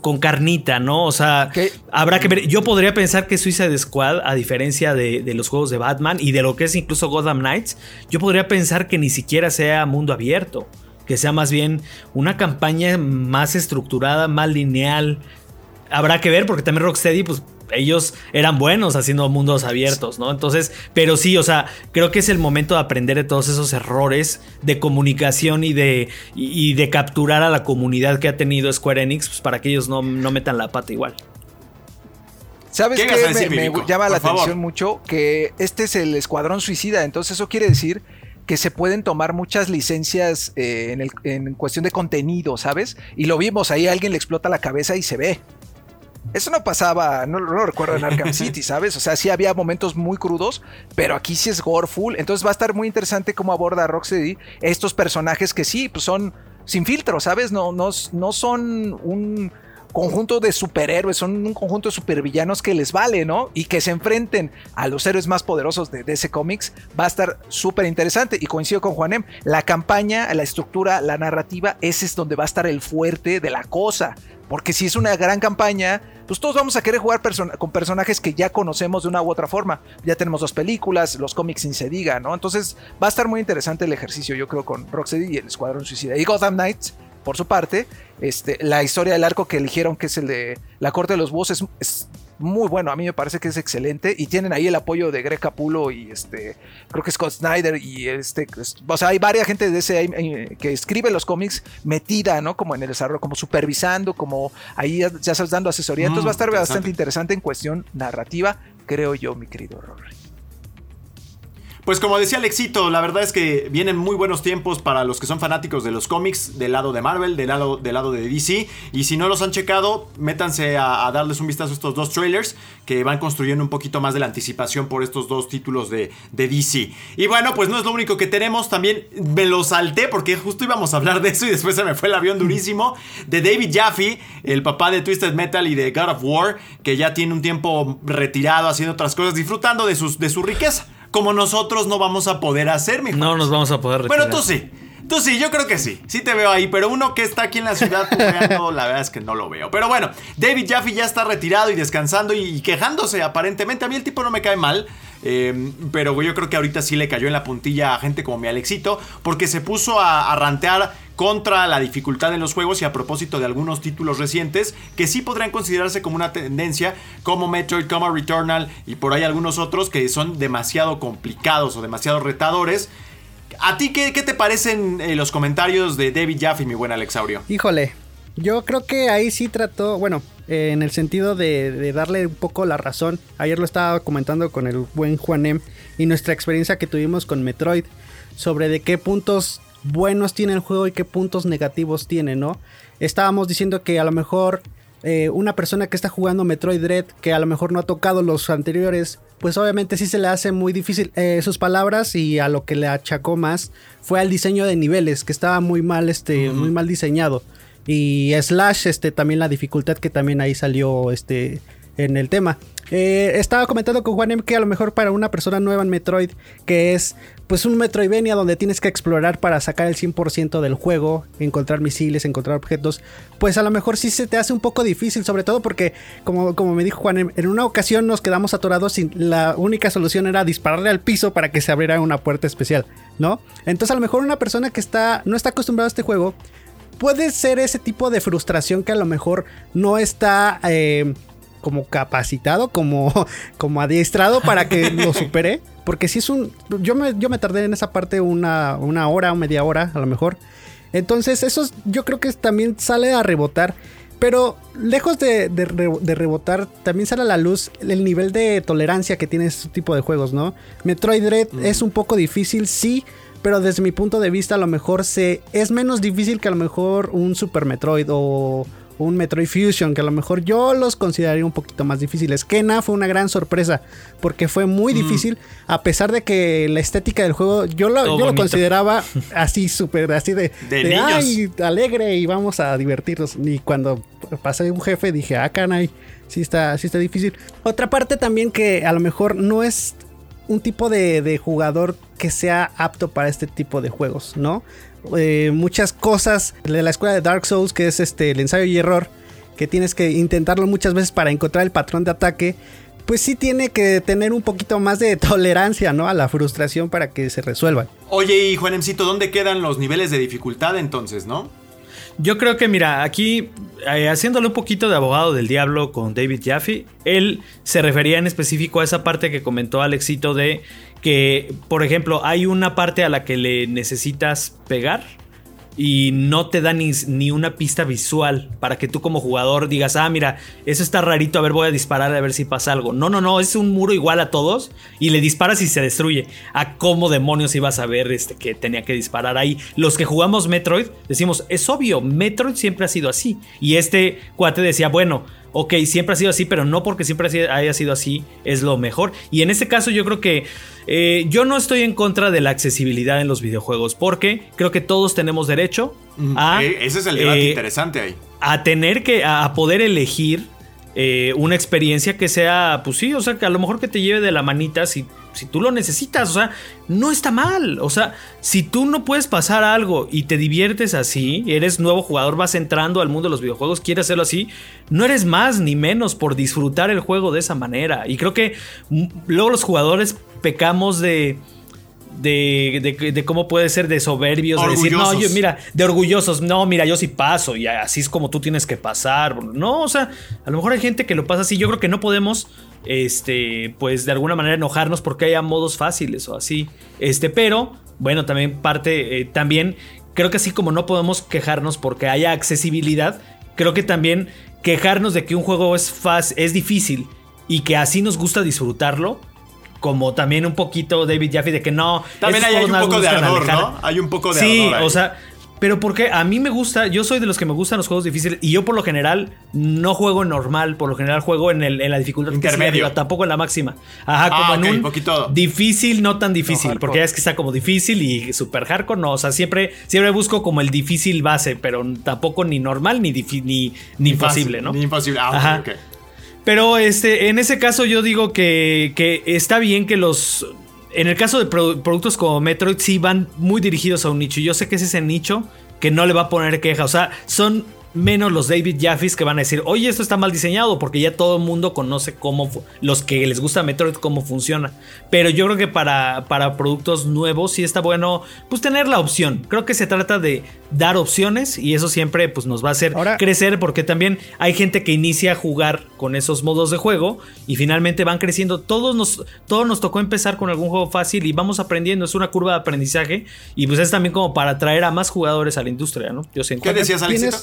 E: con carnita, ¿no? O sea,
D: ¿Qué?
E: habrá que ver. Yo podría pensar que Suicide Squad, a diferencia de, de los juegos de Batman y de lo que es incluso Gotham Knights, yo podría pensar que ni siquiera sea mundo abierto, que sea más bien una campaña más estructurada, más lineal. Habrá que ver, porque también Rocksteady, pues ellos eran buenos haciendo mundos abiertos, ¿no? Entonces, pero sí, o sea, creo que es el momento de aprender de todos esos errores de comunicación y de, y, y de capturar a la comunidad que ha tenido Square Enix, pues para que ellos no, no metan la pata igual.
D: ¿Sabes
B: ¿Qué
D: Me, llama la
B: Por favor.
D: atención mucho que este es el Escuadrón Suicida. Entonces, eso quiere decir que se pueden tomar muchas licencias eh, en, el- en cuestión de contenido, ¿sabes? Y lo vimos, ahí a alguien le explota la cabeza y se ve. Eso no pasaba, no, no lo recuerdo en Arkham (laughs) City, ¿sabes? O sea, sí había momentos muy crudos, pero aquí sí es gore full. Entonces va a estar muy interesante cómo aborda Rocksteady estos personajes que sí, pues son sin filtro, ¿sabes? No, no, no son un conjunto de superhéroes, son un conjunto de supervillanos que les vale, ¿no? Y que se enfrenten a los héroes más poderosos de DC Comics va a estar súper interesante. Y coincido con Juanem, la campaña, la estructura, la narrativa, ese es donde va a estar el fuerte de la cosa. Porque si es una gran campaña, pues todos vamos a querer jugar con personajes que ya conocemos de una u otra forma. Ya tenemos dos películas, los cómics sin se diga, ¿no? Entonces va a estar muy interesante el ejercicio, yo creo, con Rocksteady y el Escuadrón Suicida. Y Gotham Knights, por su parte, este, la historia del arco que eligieron, que es el de la Corte de los Búhos, es muy bueno. A mí me parece que es excelente. Y tienen ahí el apoyo de Greg Capullo y este, creo que Scott Snyder. Y este, es- o sea, hay varias gente de ese eh, que escribe los cómics metida, ¿no? Como en el desarrollo, como supervisando, como ahí ya ya sabes, dando asesoría. Entonces
B: Mm,
D: va a estar bastante
B: interesante.
D: interesante en cuestión narrativa, creo yo, mi querido Rory.
B: Pues como decía Alexito, la verdad es que vienen muy buenos tiempos para los que son fanáticos de los cómics del lado de Marvel, del lado, del lado de DC. Y si no los han checado, métanse a, darles un vistazo a estos dos trailers que van construyendo un poquito más de la anticipación por estos dos títulos de, DC. Y bueno, pues no es lo único que tenemos, también me lo salté porque justo íbamos a hablar de eso y después se me fue el avión durísimo. De David Jaffe, el papá de Twisted Metal y de God of War, que ya tiene un tiempo retirado haciendo otras cosas, disfrutando de, sus, de su riqueza como nosotros no vamos a poder hacer, mi
E: No nos vamos a poder retirar.
B: Pero tú sí. Tú sí, yo creo que sí. Sí te veo ahí, pero uno que está aquí en la ciudad la verdad es que no lo veo. Pero bueno, David Jaffe ya está retirado y descansando y, quejándose aparentemente. A mí el tipo no me cae mal. Em, pero yo creo que ahorita sí le cayó en la puntilla a gente como mi Alexito. Porque se puso a, rantear contra la dificultad en los juegos y a propósito de algunos títulos recientes que sí podrían considerarse como una tendencia, como Metroid, Returnal y por ahí algunos otros que son demasiado complicados o demasiado retadores. ¿A ti qué, te parecen eh, los comentarios de David Jaffe, mi buen Alexaurio?
C: Híjole, yo creo que ahí sí trató, bueno, en el sentido de, de, darle un poco la razón. Ayer lo estaba comentando con el buen Juanem y nuestra experiencia que tuvimos con Metroid sobre de qué puntos buenos tiene el juego y qué puntos negativos tiene, ¿no? Estábamos diciendo que a lo mejor eh, una persona que está jugando Metroid Dread, que a lo mejor no ha tocado los anteriores, pues obviamente sí se le hace muy difícil. Eh, sus palabras y a lo que le achacó más fue al diseño de niveles, que estaba muy mal, este, muy mal diseñado. Y Slash, este, también la dificultad que también ahí salió, este, en el tema. Eh, estaba comentando con Juanem que a lo mejor para una persona nueva en Metroid, que es pues un Metroidvania donde tienes que explorar para sacar el 100% del juego, encontrar misiles, encontrar objetos, pues a lo mejor sí se te hace un poco difícil, sobre todo porque, como, como me dijo Juanem, en una ocasión nos quedamos atorados y la única solución era dispararle al piso para que se abriera una puerta especial, ¿no? Entonces a lo mejor una persona que está, no está acostumbrada a este juego, puede ser ese tipo de frustración que a lo mejor no está... Eh, como capacitado, como, (laughs) como adiestrado para que lo (laughs) supere. Porque si es un. Yo me, yo me tardé en esa parte una, una hora o media hora, a lo mejor. Entonces, eso yo creo que también sale a rebotar. Pero lejos de, de, rebotar, también sale a la luz el nivel de tolerancia que tiene este tipo de juegos, ¿no? Metroid Dread mm. es un poco difícil, sí, pero desde mi punto de vista a lo mejor se, es menos difícil que a lo mejor un Super Metroid o, un Metroid Fusion, que a lo mejor yo los consideraría un poquito más difíciles. Kena fue una gran sorpresa, porque fue muy mm. difícil, a pesar de que la estética del juego, yo lo, yo lo consideraba (laughs) así, súper, así de,
B: de,
C: ay, alegre y vamos a divertirnos. Y cuando pasé un jefe dije, ah, canay, sí está, sí está difícil. Otra parte también que a lo mejor no es un tipo de, de jugador que sea apto para este tipo de juegos, ¿no? Eh, muchas cosas de la escuela de Dark Souls, que es este, el ensayo y error, que tienes que intentarlo muchas veces para encontrar el patrón de ataque, pues sí tiene que tener un poquito más de (laughs) tolerancia, ¿no? A la frustración para que se resuelvan.
B: Oye, y Juanemcito, ¿dónde quedan los niveles de dificultad entonces, no?
E: Yo creo que, mira, aquí eh, haciéndole un poquito de abogado del diablo con David Jaffe, él se refería en específico a esa parte que comentó Alexito de que, por ejemplo, hay una parte a la que le necesitas pegar y no te da ni, ni, una pista visual para que tú como jugador digas, ah, mira, eso está rarito, a ver, voy a disparar a ver si pasa algo. No, no, no, es un muro igual a todos y le disparas y se destruye. ¿A cómo demonios ibas a ver este, que tenía que disparar ahí? Los que jugamos Metroid decimos, es obvio, Metroid siempre ha sido así. Y este cuate decía, bueno, ok, siempre ha sido así, pero no porque siempre haya sido así es lo mejor. Y en este caso yo creo que eh, yo no estoy en contra de la accesibilidad en los videojuegos, porque creo que todos tenemos derecho
B: mm, a... Eh, ese es el debate eh, interesante ahí.
E: A tener que, a poder elegir una experiencia que sea, pues sí, o sea, que a lo mejor que te lleve de la manita si si tú lo necesitas, o sea, no está mal. O sea, si tú no puedes pasar algo y te diviertes así, eres nuevo jugador, vas entrando al mundo de los videojuegos, quieres hacerlo así, no eres más ni menos por disfrutar el juego de esa manera. Y creo que luego los jugadores pecamos de... De, de, cómo puede ser de soberbios, de decir, no, yo, mira, de orgullosos, no, mira, yo sí paso y así es como tú tienes que pasar. No, o sea, a lo mejor hay gente que lo pasa así. Yo creo que no podemos este, pues de alguna manera enojarnos porque haya modos fáciles o así. Este, pero, bueno, también parte, eh, también creo que así como no podemos quejarnos porque haya accesibilidad, creo que también quejarnos de que un juego es, fácil, es difícil y que así nos gusta disfrutarlo, como también un poquito David Jaffe de que no.
B: También hay, un poco de ardor. ¿no? Hay un poco de
E: Sí,
B: ahí.
E: o sea, pero porque a mí me gusta, yo soy de los que me gustan los juegos difíciles y yo por lo general no juego en normal, por lo general juego en, el, en la dificultad arriba, tampoco en la máxima. Ajá,
B: Ah,
E: como
B: ok,
E: en un
B: poquito.
E: difícil, no tan difícil, porque ya es que está como difícil y super hardcore, no, o sea, siempre, siempre busco como el difícil base, pero tampoco ni normal ni, difi- ni, ni imposible,
B: Fácil,
E: ¿no?
B: Ni imposible. Ah.
E: Pero este, en ese caso yo digo que, que está bien que los... En el caso de produ- productos como Metroid sí van muy dirigidos a un nicho. Y Yo sé que es ese nicho que no le va a poner queja. O sea, son menos los David Jaffis que van a decir, oye, esto está mal diseñado, porque ya todo el mundo conoce cómo, los que les gusta Metroid, cómo funciona. Pero yo creo que para, para productos nuevos sí está bueno, pues tener la opción. Creo que se trata de dar opciones y eso siempre pues nos va a hacer
C: Ahora-
E: crecer porque también hay gente que inicia a jugar con esos modos de juego y finalmente van creciendo. Todos nos, todos nos tocó empezar con algún juego fácil y vamos aprendiendo. Es una curva de aprendizaje y pues es también como para atraer a más jugadores a la industria, ¿no? Yo siento.
B: ¿Qué decías, Alexito?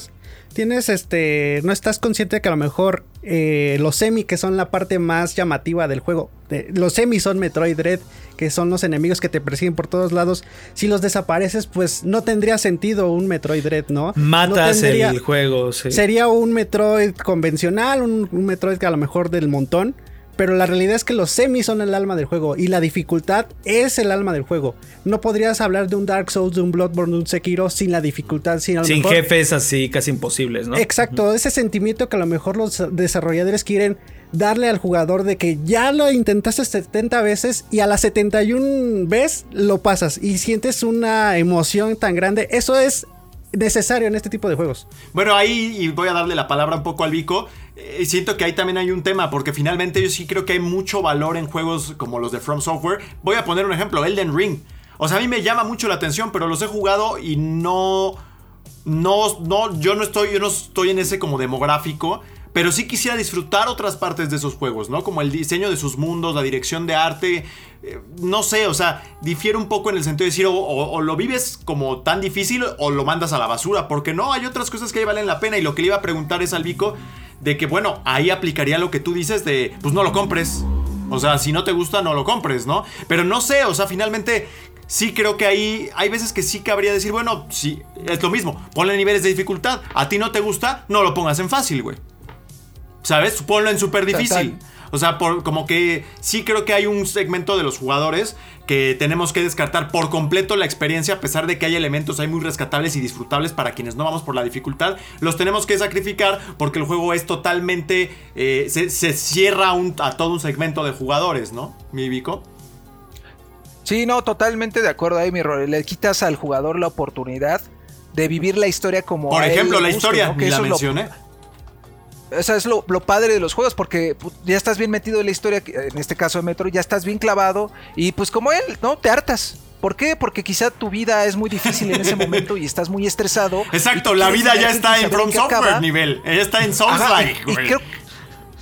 C: Tienes, este, no estás consciente de que a lo mejor eh, los semi, que son la parte más llamativa del juego, los semi son Metroid Dread, que son los enemigos que te persiguen por todos lados. Si los desapareces, pues no tendría sentido un Metroid Dread, ¿no?
E: Matas
C: No tendría-
E: el juego, sí.
C: Sería un Metroid convencional, un, un Metroid que a lo mejor del montón. Pero la realidad es que los semis son el alma del juego y la dificultad es el alma del juego. No podrías hablar de un Dark Souls, de un Bloodborne, de un Sekiro sin la dificultad, sin a lo
E: Sin
C: mejor-
E: jefes así casi imposibles, ¿no?
C: Exacto, ese sentimiento que a lo mejor los desarrolladores quieren darle al jugador de que ya lo intentaste 70 veces y a las 71 vez lo pasas y sientes una emoción tan grande. Eso es necesario en este tipo de juegos.
B: Bueno, ahí y voy a darle la palabra un poco al Vico. eh, siento que ahí también hay un tema, porque finalmente yo sí creo que hay mucho valor en juegos como los de From Software. Voy a poner un ejemplo, Elden Ring. O sea, a mí me llama mucho la atención, pero los he jugado y no. No, no, yo no estoy, yo no estoy en ese como demográfico. Pero sí quisiera disfrutar otras partes de esos juegos, ¿no? Como el diseño de sus mundos, la dirección de arte. eh, no sé, o sea, difiere un poco en el sentido de decir, o, o- o lo vives como tan difícil o lo mandas a la basura. Porque no, hay otras cosas que ahí valen la pena. Y lo que le iba a preguntar es al Vico de que, bueno, ahí aplicaría lo que tú dices de, pues no lo compres. O sea, si no te gusta, no lo compres, ¿no? Pero no sé, o sea, finalmente sí creo que ahí hay veces que sí cabría decir, bueno, sí, es lo mismo, ponle niveles de dificultad. A ti no te gusta, no lo pongas en fácil, güey. ¿Sabes? Ponlo en súper difícil. O sea, por, como que sí creo que hay un segmento de los jugadores que tenemos que descartar por completo la experiencia, a pesar de que hay elementos ahí muy rescatables y disfrutables para quienes no vamos por la dificultad. Los tenemos que sacrificar porque el juego es totalmente... eh, se, se cierra a un- a todo un segmento de jugadores, ¿no? Mi Vico.
D: Sí, no, totalmente de acuerdo ahí, mi rol. Le quitas al jugador la oportunidad de vivir la historia como.
B: Por
D: él
B: ejemplo, la
D: guste,
B: historia,
D: ¿no? Que
B: ni la
D: lo-
B: mencioné.
D: Eso es lo, lo padre de los juegos, porque pu- ya estás bien metido en la historia, en este caso de Metro, ya estás bien clavado, y pues como él, ¿no? Te hartas. ¿Por qué? Porque quizá tu vida es muy difícil en ese momento y estás muy estresado. (laughs)
B: Exacto, la vida ya está en From Software
D: acaba.
B: nivel. Ella está en
D: Ajá,
B: Souls-like,
D: y- y
B: güey.
D: creo-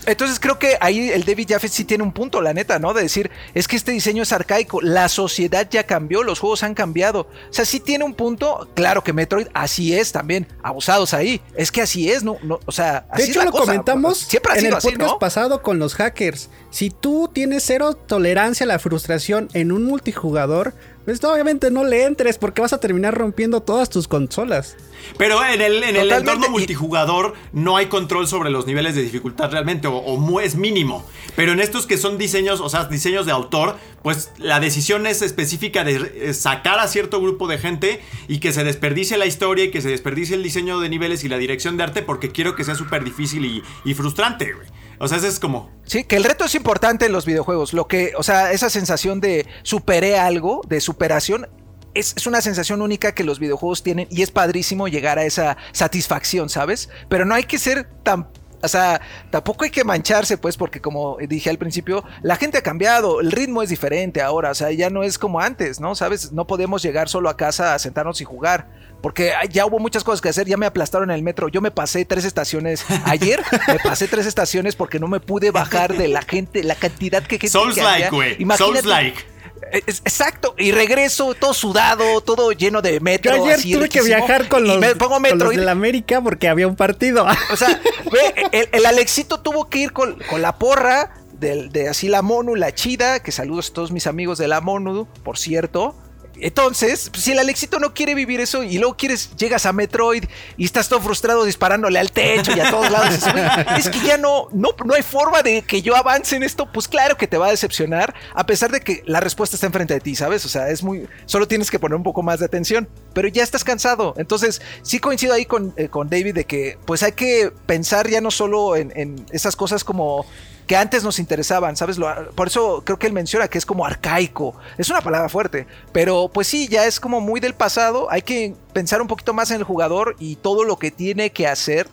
D: entonces creo que ahí el David Jaffe sí tiene un punto, la neta, ¿no? De decir, es que este diseño es arcaico, la sociedad ya cambió, los juegos han cambiado. O sea, sí tiene un punto, claro que Metroid así es también, abusados ahí. Es que así es, ¿no? no o sea, así
C: De
D: es
C: hecho,
D: la
C: lo
D: cosa.
C: comentamos
D: Siempre ha
C: en
D: sido
C: el
D: así,
C: podcast
D: ¿no?
C: pasado con los hackers. Si tú tienes cero tolerancia a la frustración en un multijugador, pues obviamente no le entres porque vas a terminar rompiendo todas tus consolas.
B: Pero en el, en el entorno multijugador no hay control sobre los niveles de dificultad realmente, o, es mínimo. Pero en estos que son diseños, o sea, diseños de autor, pues la decisión es específica de eh, sacar a cierto grupo de gente y que se desperdicie la historia y que se desperdicie el diseño de niveles y la dirección de arte porque quiero que sea súper difícil y, y frustrante, güey. O sea, ese es como...
D: Sí, que el reto es importante en los videojuegos. Lo que, o sea, esa sensación de superé algo, de superación, es, es una sensación única que los videojuegos tienen y es padrísimo llegar a esa satisfacción, ¿sabes? Pero no hay que ser tan... O sea, tampoco hay que mancharse, pues, porque como dije al principio, la gente ha cambiado, el ritmo es diferente ahora, o sea, ya no es como antes, ¿no? ¿Sabes? No podemos llegar solo a casa a sentarnos y jugar. Porque ya hubo muchas cosas que hacer, ya me aplastaron en el metro. Yo me pasé tres estaciones (laughs) ayer, me pasé tres estaciones porque no me pude bajar de la gente, la cantidad que gente que
B: Souls-like,
D: había.
B: güey.
D: Imagínate-
B: Souls-like.
D: Eh, es- Exacto, y regreso todo sudado, todo lleno de metro.
C: Yo ayer
D: así
C: tuve que viajar con
D: y
C: los,
D: me pongo
C: con los
D: Metroid.
C: de la América porque había un partido.
D: O sea, ve, el, el Alexito tuvo que ir con, con la porra de, de así la Monu, la chida, que saludos a todos mis amigos de la Monu, por cierto. Entonces, pues, si el Alexito no quiere vivir eso y luego quieres, llegas a Metroid y estás todo frustrado disparándole al techo y a todos lados, dices, "Güey, es que ya no, no, no hay forma de que yo avance en esto, pues claro que te va a decepcionar, a pesar de que la respuesta está enfrente de ti, ¿sabes? O sea, es muy, solo tienes que poner un poco más de atención, pero ya estás cansado. Entonces, sí coincido ahí con, eh, con David de que, pues hay que pensar ya no solo en esas cosas como que antes nos interesaban, ¿sabes? Lo- por eso creo que él menciona que es como arcaico. Es una palabra fuerte, pero pues sí, ya es como muy del pasado. Hay que pensar un poquito más en el jugador y todo lo que tiene que hacer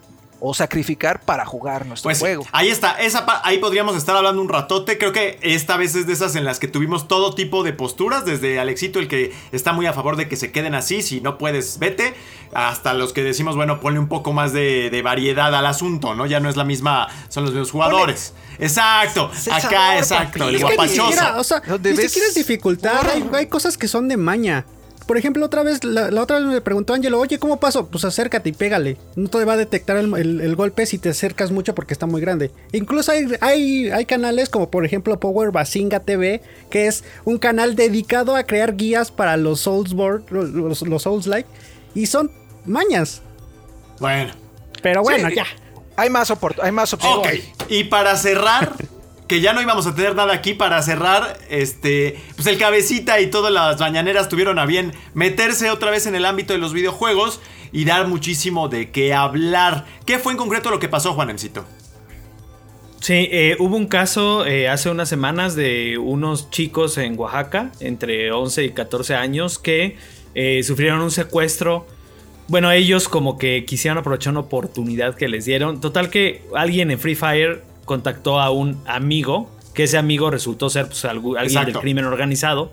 D: o sacrificar para jugar nuestro
B: Pues
D: juego.
B: ahí está, esa ahí podríamos estar hablando un ratote. Creo que esta vez es de esas en las que tuvimos todo tipo de posturas, desde Alexito, el que está muy a favor de que se queden así, si no puedes, vete, hasta los que decimos, bueno, ponle un poco más de, de variedad al asunto, ¿no? Ya no es la misma, son los mismos jugadores. Exacto, acá,
D: sabor,
B: exacto,
D: papi.
B: el
D: Es que ni
B: guapachoso.
C: siquiera, o sea,
D: ¿Dónde
C: ni
D: ves?
C: siquiera es dificultad. Hay, hay cosas que son de maña. Por ejemplo, otra vez, la, la otra vez me preguntó Ángelo, oye, ¿cómo paso? Pues acércate y pégale. No te va a detectar el, el- el golpe si te acercas mucho porque está muy grande. Incluso hay, hay, hay canales como por ejemplo Power Basinga TV, que es un canal dedicado a crear guías para los Soulsborne, los, los Souls-like. Y son mañas.
B: Bueno,
C: Pero bueno,
D: Sí,
C: ya.
D: Hay más, hay más opciones.
B: ok. Y para cerrar, (laughs) que ya no íbamos a tener nada aquí, para cerrar, este, pues el cabecita y todas las mañaneras tuvieron a bien meterse otra vez en el ámbito de los videojuegos y dar muchísimo de qué hablar. ¿Qué fue en concreto lo que pasó, Juanemcito?
E: Sí, eh, hubo un caso eh, hace unas semanas de unos chicos en Oaxaca, entre 11 y 14 años, que eh, sufrieron un secuestro. Bueno, ellos como que quisieron aprovechar una oportunidad que les dieron. Total que alguien en Free Fire contactó a un amigo, que ese amigo resultó ser pues, algu- alguien
B: Exacto.
E: del crimen organizado,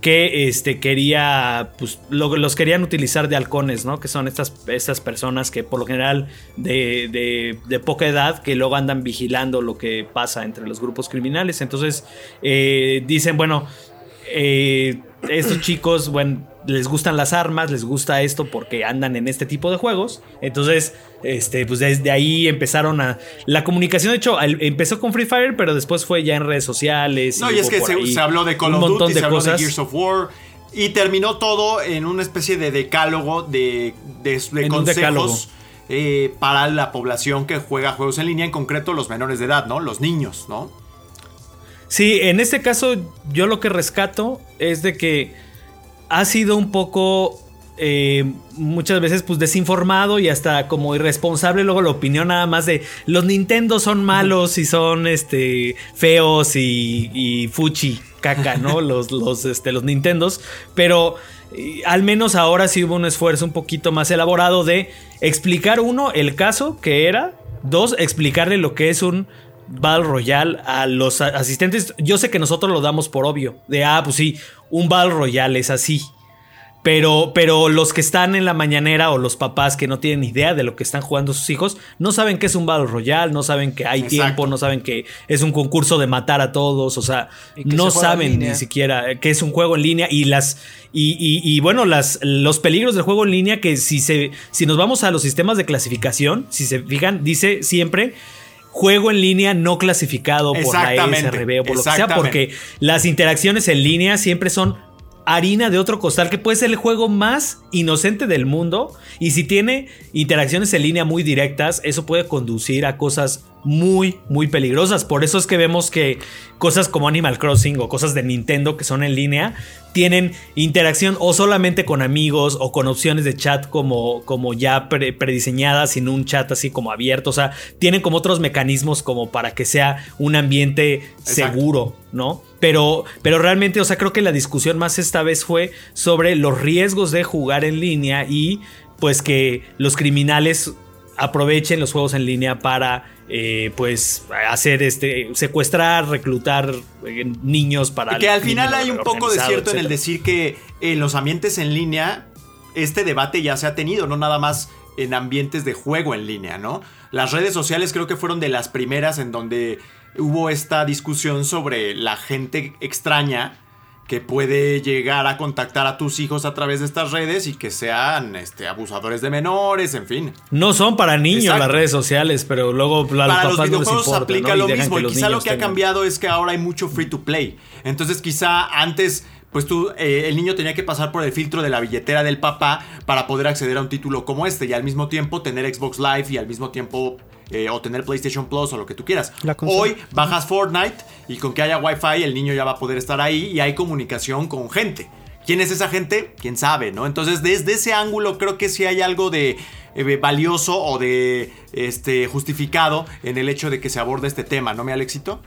E: que este, quería, pues lo- los querían utilizar de halcones, ¿no? Que son estas, estas personas que por lo general de, de- de poca edad, que luego andan vigilando lo que pasa entre los grupos criminales. Entonces eh, dicen, bueno, eh, estos chicos, bueno, les gustan las armas, les gusta esto porque andan en este tipo de juegos. Entonces, este, pues desde ahí empezaron a. La comunicación, de hecho, al- empezó con Free Fire, pero después fue ya en redes sociales.
B: No, y es que se, habló de Call of
E: montón
B: Duty,
E: de
B: se habló de. Gears of War. Y terminó todo en una especie de decálogo de, de, consejos eh, para la población que juega juegos en línea, en concreto los menores de edad, ¿no? Los niños, ¿no?
E: Sí, en este caso yo lo que rescato es de que ha sido un poco eh, muchas veces pues desinformado y hasta como irresponsable luego la opinión nada más de los Nintendo son malos y son este feos y, y fuchi caca, ¿no? (laughs) los, los, este, los Nintendos, pero eh, al menos ahora sí hubo un esfuerzo un poquito más elaborado de explicar uno el caso que era, dos explicarle lo que es un Battle Royale a los asistentes. Yo sé que nosotros lo damos por obvio. De, ah, pues sí, un Battle Royale es así. Pero, pero los que están en la mañanera o los papás que no tienen idea de lo que están jugando sus hijos, no saben que es un Battle Royale, no saben que hay
B: Exacto.
E: tiempo, no saben que es un concurso de matar a todos, o sea, no
D: se
E: saben ni siquiera que es un juego en línea y las y, y- y, bueno, las, los peligros del juego en línea que si se si nos vamos a los sistemas de clasificación, si se fijan, dice siempre juego en línea no clasificado por la
B: Exactamente,
E: SRB o por lo que sea, porque las interacciones en línea siempre son harina de otro costal, que puede ser el juego más inocente del mundo. Y si tiene interacciones en línea muy directas, eso puede conducir a cosas muy, muy peligrosas. Por eso es que vemos que cosas como Animal Crossing o cosas de Nintendo que son en línea tienen interacción o solamente con amigos o con opciones de chat como, como ya pre- prediseñadas, sin un chat así como abierto. O sea, tienen como otros mecanismos como para que sea un ambiente seguro, ¿no? Pero, pero realmente, o sea, creo que la discusión más esta vez fue sobre los riesgos de jugar en línea y pues que los criminales aprovechen los juegos en línea para eh, pues hacer este secuestrar, reclutar eh, niños para
B: que al final hay un poco de cierto en el decir que en los ambientes en línea, este debate ya se ha tenido, no nada más en ambientes de juego en línea, ¿no? Las redes sociales creo que fueron de las primeras en donde hubo esta discusión sobre la gente extraña que puede llegar a contactar a tus hijos a través de estas redes y que sean este, abusadores de menores, en fin.
E: No son para niños
B: Exacto.
E: las redes sociales, pero luego a
B: Para los
E: papás no les
B: videojuegos
E: importa,
B: aplica
E: ¿no?
B: Lo mismo. Y quizá lo que ha cambiado es que ahora hay mucho free to play. Entonces, quizá antes, pues tú, eh, el niño tenía que pasar por el filtro de la billetera del papá para poder acceder a un título como este y al mismo tiempo tener Xbox Live y al mismo tiempo. Eh, o tener PlayStation Plus o lo que tú quieras. Hoy bajas Fortnite y con que haya Wi-Fi el niño ya va a poder estar ahí y hay comunicación con gente. ¿Quién es esa gente? ¿Quién sabe, no? Entonces, desde ese ángulo creo que sí hay algo de eh, valioso o de este justificado en el hecho de que se aborde este tema, ¿no, me Alexito?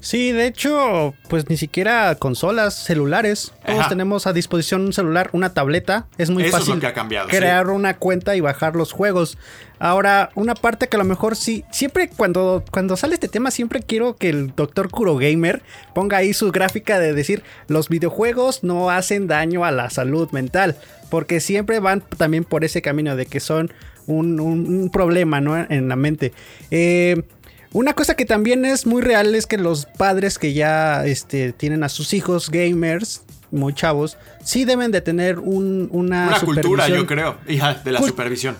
C: Sí, de hecho, pues ni siquiera consolas, celulares. Todos
B: Ajá.
C: tenemos a disposición un celular, una tableta. Es muy
B: Eso es
C: fácil
B: lo que ha cambiado,
C: crear una cuenta y bajar los juegos. Ahora, una parte que a lo mejor sí, siempre cuando, cuando sale este tema, siempre quiero que el doctor Kuro Gamer ponga ahí su gráfica de decir los videojuegos no hacen daño a la salud mental. Porque siempre van también por ese camino de que son un, un- un problema ¿no? en la mente. Eh, una cosa que también es muy real es que los padres que ya este, tienen a sus hijos gamers, muy chavos, sí deben de tener un- una,
B: Una cultura, yo creo, hija, de la supervisión.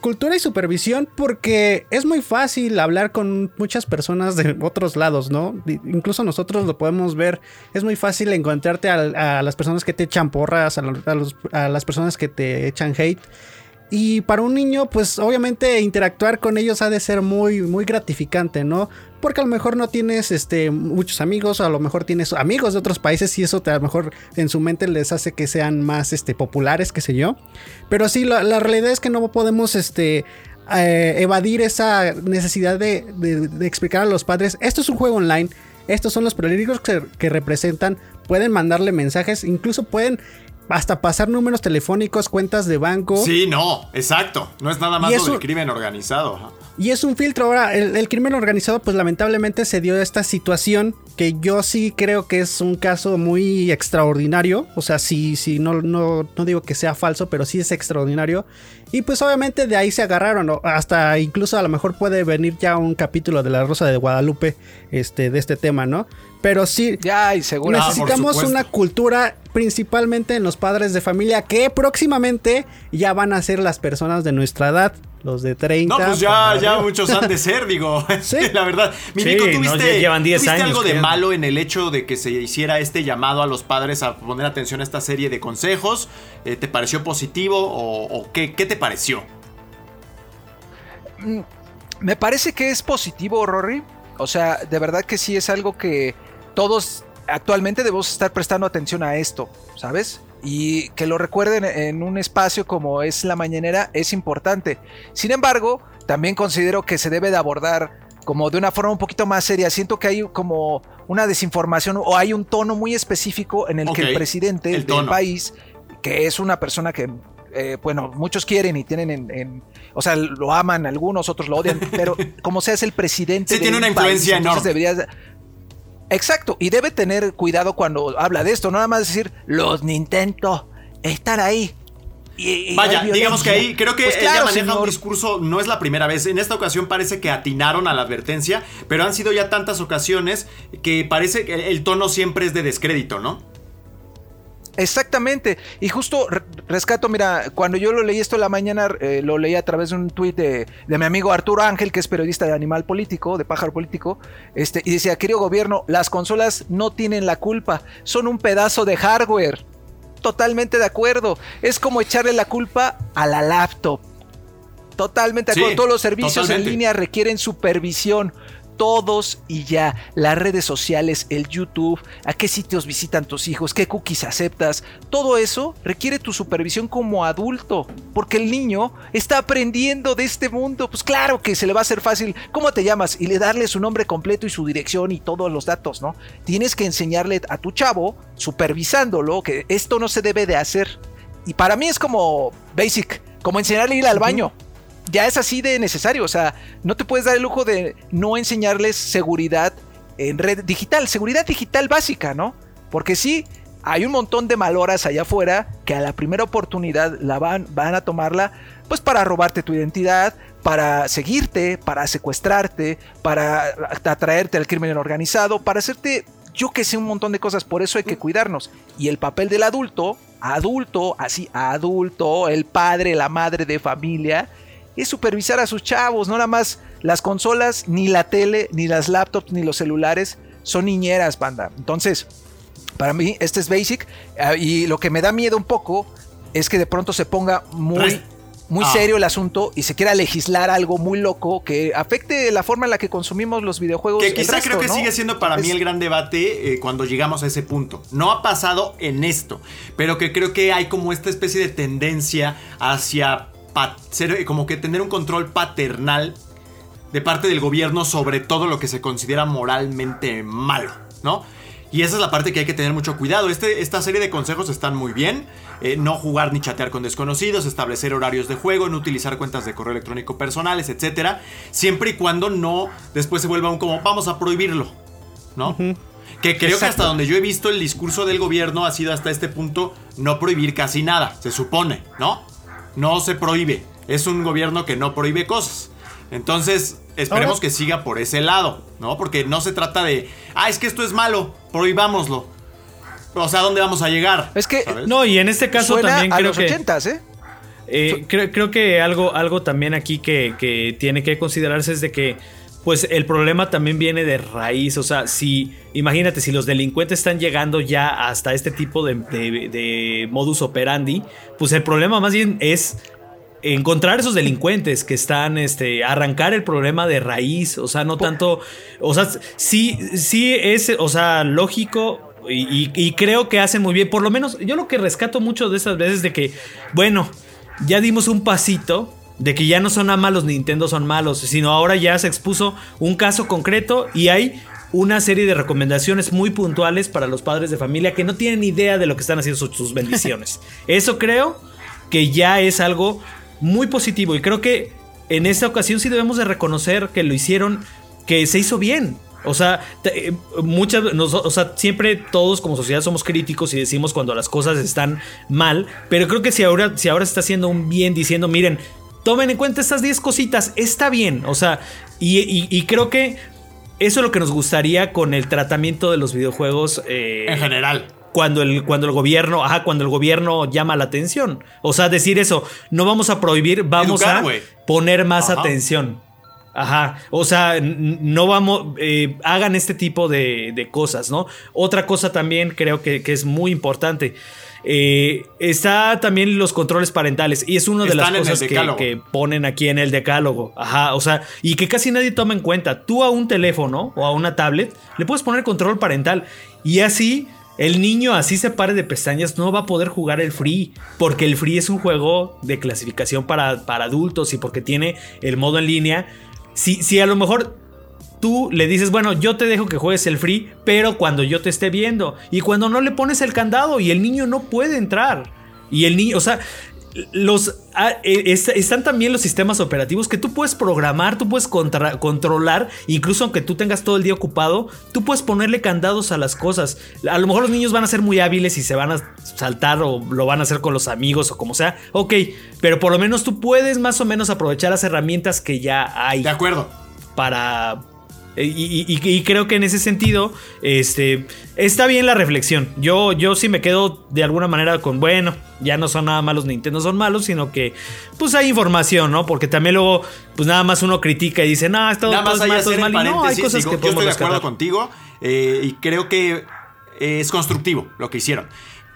C: Cultura y supervisión porque es muy fácil hablar con muchas personas de otros lados, ¿no? Incluso nosotros lo podemos ver. Es muy fácil encontrarte a, a las personas que te echan porras, los- a las personas que te echan hate. Y para un niño, pues obviamente interactuar con ellos ha de ser muy, muy gratificante, ¿no? Porque a lo mejor no tienes este, muchos amigos, o a lo mejor tienes amigos de otros países y eso a lo mejor en su mente les hace que sean más este, populares, qué sé yo. Pero sí, la, la realidad es que no podemos este, eh, evadir esa necesidad de, de- de explicar a los padres, esto es un juego online, estos son los peligros que, que representan, pueden mandarle mensajes, incluso pueden hasta pasar números telefónicos, cuentas de banco.
B: Sí, no, exacto. No es nada más lo del crimen organizado.
C: Y es un filtro. Ahora, el, el crimen organizado, pues lamentablemente se dio esta situación que yo sí creo que es un caso muy extraordinario. O sea, sí, sí, no, no, no digo que sea falso, pero sí es extraordinario. Y pues obviamente de ahí se agarraron. ¿no? Hasta incluso a lo mejor puede venir ya un capítulo de La Rosa de Guadalupe este, de este tema, ¿no? Pero sí,
D: Ya, y seguro.
B: Ah,
C: Necesitamos una cultura principalmente en los padres de familia que próximamente ya van a ser las personas de nuestra edad, los de 30.
B: No, pues ya,
C: para
B: ya muchos han de ser, digo. (laughs) (laughs)
C: Sí.
B: la verdad. Mi
E: Sí,
B: Nico,
E: no,
B: ¿tuviste,
E: ya llevan 10
B: ¿tuviste
E: años,
B: algo de
E: creo.
B: malo en el hecho de que se hiciera este llamado a los padres a poner atención a esta serie de consejos? Eh, ¿Te pareció positivo o, o qué, qué te pareció?
D: Me parece que es positivo, Rory. O sea, de verdad que sí es algo que todos actualmente debemos estar prestando atención a esto, ¿sabes? Y que lo recuerden en un espacio como es la mañanera es importante. Sin embargo, también considero que se debe de abordar como de una forma un poquito más seria. Siento que hay como una desinformación o hay un tono muy específico en el que el presidente
B: el
D: del
B: tono.
D: país, que es una persona que, eh, bueno, muchos quieren y tienen en, en- o sea, lo aman algunos, otros lo odian, (laughs) pero como sea es el presidente.
B: Sí, tiene
D: un
B: una influencia
D: país,
B: enorme.
D: deberías- Exacto, y debe tener cuidado cuando habla de esto, no nada más decir los Nintendo están ahí. Y- y
B: Vaya, digamos que
D: violencia".
B: ahí creo que
D: Pues
B: ella maneja un discurso, no es la primera vez. En esta ocasión parece que atinaron a la advertencia, pero han sido ya tantas ocasiones que parece que el tono siempre es de descrédito, ¿no?
D: Exactamente. Y justo re- rescato, mira, cuando yo lo leí esto en la mañana, eh, lo leí a través de un tuit de, de mi amigo Arturo Ángel, que es periodista de Animal Político, de Pájaro Político, este, y decía, querido gobierno, las consolas no tienen la culpa, son un pedazo de hardware. Totalmente de acuerdo. Es como echarle la culpa a la laptop. Totalmente de
B: Sí,
D: acuerdo. Todos los servicios
B: totalmente.
D: en línea requieren supervisión. Todos y ya. Las redes sociales, el YouTube, a qué sitios visitan tus hijos, qué cookies aceptas. Todo eso requiere tu supervisión como adulto. Porque el niño está aprendiendo de este mundo. Pues claro que se le va a hacer fácil. ¿Cómo te llamas? Y le darle su nombre completo y su dirección y todos los datos, ¿no? Tienes que enseñarle a tu chavo, supervisándolo, que esto no se debe de hacer. Y para mí es como basic, como enseñarle a ir al baño ya es así de necesario. O sea, no te puedes dar el lujo de no enseñarles seguridad en red digital, seguridad digital básica, ¿no? Porque sí, hay un montón de maloras allá afuera que a la primera oportunidad la van, van a tomarla, pues para robarte tu identidad, para seguirte, para secuestrarte, para atraerte al crimen organizado, para hacerte yo que sé un montón de cosas, por eso hay que cuidarnos. Y el papel del adulto, adulto, así, adulto, el padre, la madre de familia, es supervisar a sus chavos, no nada más las consolas, ni la tele, ni las laptops, ni los celulares son niñeras, banda. Entonces, para mí, este es basic. ah, y lo que me da miedo un poco es que de pronto se ponga muy, muy
B: Ah.
D: serio el asunto y se quiera legislar algo muy loco que afecte la forma en la que consumimos los videojuegos.
B: Que quizá
D: resto,
B: creo que
D: ¿no?
B: sigue siendo para mí el gran debate eh, cuando llegamos a ese punto. No ha pasado en esto, pero que creo que hay como esta especie de tendencia hacia ser, eh, como que tener un control paternal de parte del gobierno sobre todo lo que se considera moralmente malo, ¿no? Y esa es la parte que hay que tener mucho cuidado. Este, esta serie de consejos están muy bien. Eh, no jugar ni chatear con desconocidos, establecer horarios de juego, no utilizar cuentas de correo electrónico personales, etc. Siempre y cuando no después se vuelva un como vamos a prohibirlo, ¿no? Que creo que hasta donde yo he visto el discurso del gobierno ha sido hasta este punto no prohibir casi nada, se supone, ¿no? No se prohíbe. Es un gobierno que no prohíbe cosas. Entonces, esperemos
C: Ahora-
B: que siga por ese lado, ¿no? Porque no se trata de, ah, es que esto es malo, prohibámoslo. O sea, ¿a dónde vamos a llegar?
D: Es que-
B: ¿Sabes?
E: No, y en este caso
D: Suena
E: también
D: a
E: creo
D: los
E: que.
D: ¿eh?
E: Eh, creo, creo que algo, algo también aquí que, que tiene que considerarse es de que, pues el problema también viene de raíz. O sea, si, imagínate, si los delincuentes están llegando ya hasta este tipo de, de- de modus operandi, pues el problema más bien es encontrar esos delincuentes que están, este, arrancar el problema de raíz, o sea, no tanto, o sea, sí, sí es, o sea, lógico y, y- y creo que hacen muy bien, por lo menos yo lo que rescato mucho de esas veces de que, bueno, ya dimos un pasito de que ya no son nada más los Nintendo son malos, sino ahora ya se expuso un caso concreto y hay una serie de recomendaciones muy puntuales para los padres de familia que no tienen idea de lo que están haciendo sus, sus bendiciones. (laughs) Eso creo que ya es algo muy positivo y creo que en esta ocasión sí debemos de reconocer que lo hicieron, que se hizo bien. O sea, eh, muchas, nos- o sea, siempre todos como sociedad somos críticos y decimos cuando las cosas están mal, pero creo que si ahora, si ahora se está haciendo un bien diciendo, miren, tomen en cuenta estas 10 cositas, está bien, o sea, y, y- y creo que eso es lo que nos gustaría con el tratamiento de los videojuegos. eh,
B: En general.
E: cuando el, cuando el gobierno, ajá, cuando el gobierno llama la atención. O sea, decir eso, no vamos a prohibir, vamos
B: Educar,
E: a poner más
B: Ajá.
E: atención. Ajá, o sea, no vamos, eh, hagan este tipo de, de cosas, ¿no? Otra cosa también creo que, que es muy importante. Eh, está también los controles parentales y es una de
B: Están
E: las cosas que ponen aquí en el decálogo. Ajá, o sea, y que casi nadie toma en cuenta. Tú a un teléfono o a una tablet le puedes poner control parental y así el niño así se pare de pestañas no va a poder jugar el free porque el free es un juego de clasificación para, para adultos y porque tiene el modo en línea. Si, si a lo mejor tú le dices, bueno, yo te dejo que juegues el free, pero cuando yo te esté viendo. Y cuando no le pones el candado y el niño no puede entrar. Y el niño, o sea, los ah, es- están también los sistemas operativos que tú puedes programar, tú puedes contra- controlar, incluso aunque tú tengas todo el día ocupado, tú puedes ponerle candados a las cosas. A lo mejor los niños van a ser muy hábiles y se van a saltar o lo van a hacer con los amigos o como sea. Ok, pero por lo menos tú puedes más o menos aprovechar las herramientas que ya hay
B: De acuerdo.
E: para... Y, y- creo que en ese sentido, este, está bien la reflexión. Yo, yo sí me quedo de alguna manera con, bueno, ya no son nada malos Nintendo, son malos, sino que, pues hay información, ¿no? Porque también luego, pues nada más uno critica y dice, no, esto
B: Nada
E: todo
B: más
E: es mal, todo mal. Y no, hay cosas
B: digo,
E: que
B: yo
E: podemos
B: estoy de acuerdo
E: rescatar.
B: contigo eh, y creo que es constructivo lo que hicieron.